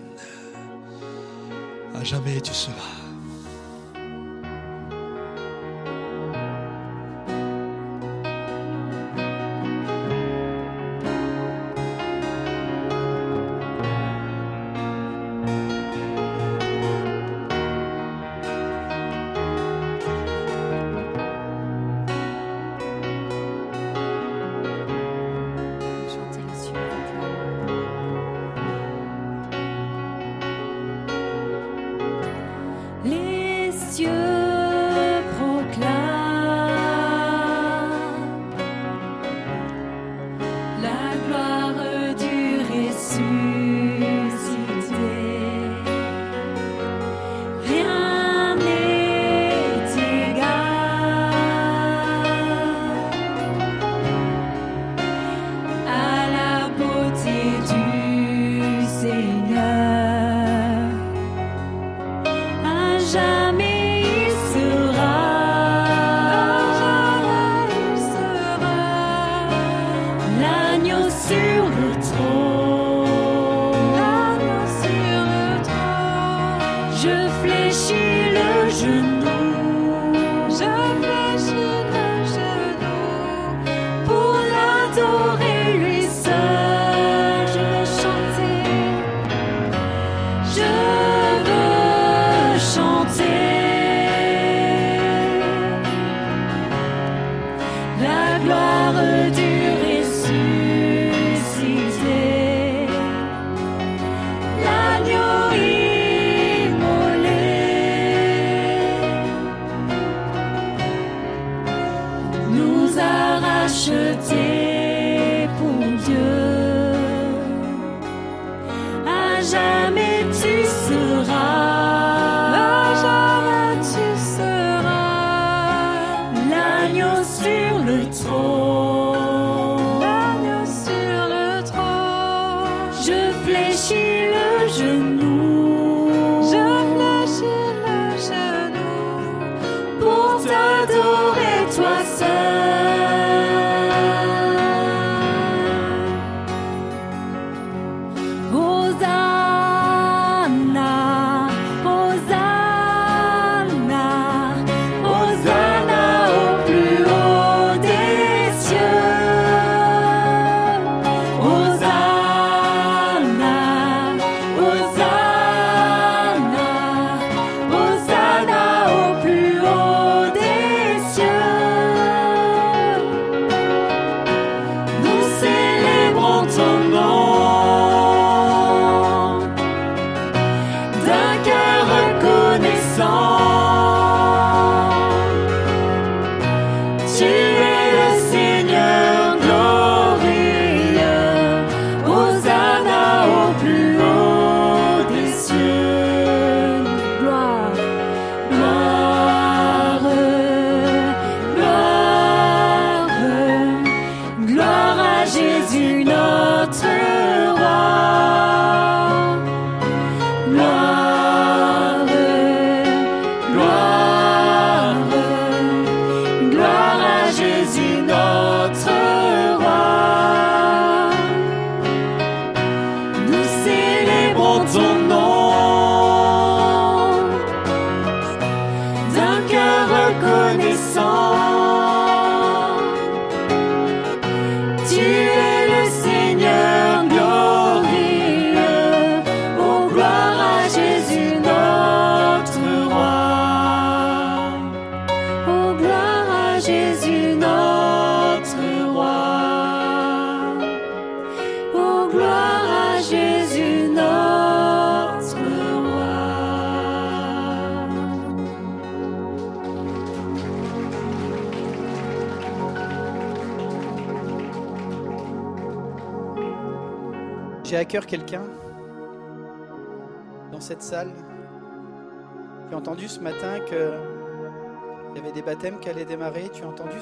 À jamais tu seras.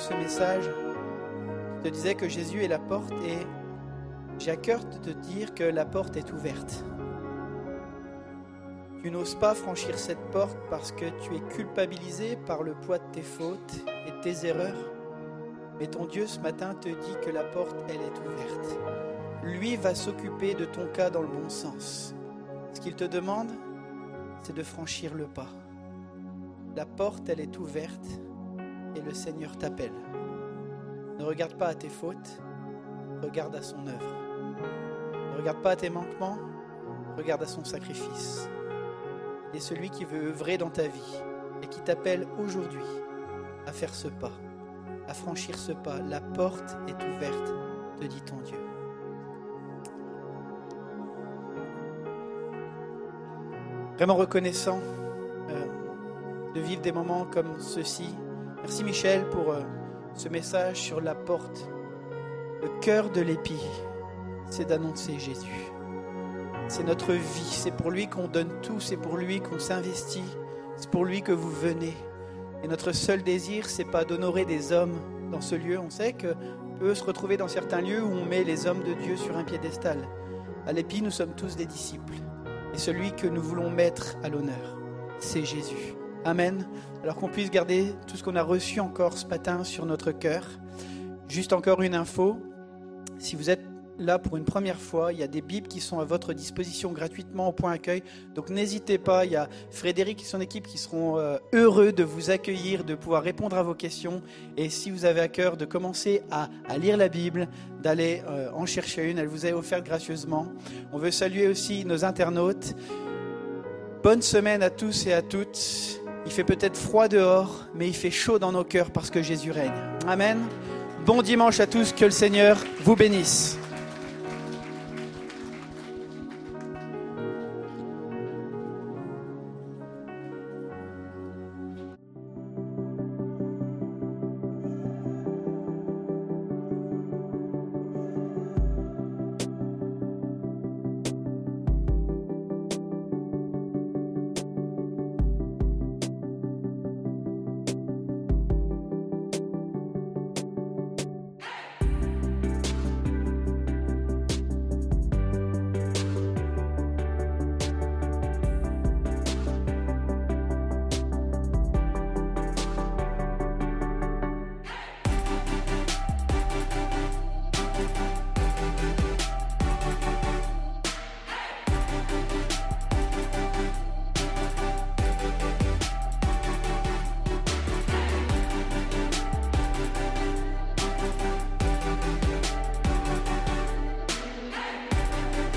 Ce message qui te disait que Jésus est la porte et j'ai à cœur de te dire que la porte est ouverte. Tu n'oses pas franchir cette porte parce que tu es culpabilisé par le poids de tes fautes et de tes erreurs. Mais ton Dieu ce matin te dit que la porte, elle est ouverte. Lui va s'occuper de ton cas dans le bon sens. Ce qu'il te demande, c'est de franchir le pas. La porte, elle est ouverte et le Seigneur t'appelle. Ne regarde pas à tes fautes, regarde à son œuvre. Ne regarde pas à tes manquements, regarde à son sacrifice. Il est celui qui veut œuvrer dans ta vie et qui t'appelle aujourd'hui à faire ce pas, à franchir ce pas. La porte est ouverte, te dit ton Dieu. Vraiment reconnaissant euh, de vivre des moments comme ceux-ci. Merci Michel pour euh, ce message sur la porte. Le cœur de l'épi, c'est d'annoncer Jésus. C'est notre vie, c'est pour lui qu'on donne tout, c'est pour lui qu'on s'investit, c'est pour lui que vous venez. Et notre seul désir, c'est pas d'honorer des hommes dans ce lieu. On sait que peut se retrouver dans certains lieux où on met les hommes de Dieu sur un piédestal. À l'épi, nous sommes tous des disciples. Et celui que nous voulons mettre à l'honneur, c'est Jésus. Amen. Alors qu'on puisse garder tout ce qu'on a reçu encore ce matin sur notre cœur. Juste encore une info. Si vous êtes là pour une première fois, il y a des Bibles qui sont à votre disposition gratuitement au point accueil. Donc n'hésitez pas, il y a Frédéric et son équipe qui seront euh, heureux de vous accueillir, de pouvoir répondre à vos questions. Et si vous avez à cœur de commencer à, lire la Bible, d'aller euh, en chercher une, elle vous est offerte gracieusement. On veut saluer aussi nos internautes. Bonne semaine à tous et à toutes. Il fait peut-être froid dehors, mais il fait chaud dans nos cœurs parce que Jésus règne. Amen. Bon dimanche à tous, que le Seigneur vous bénisse.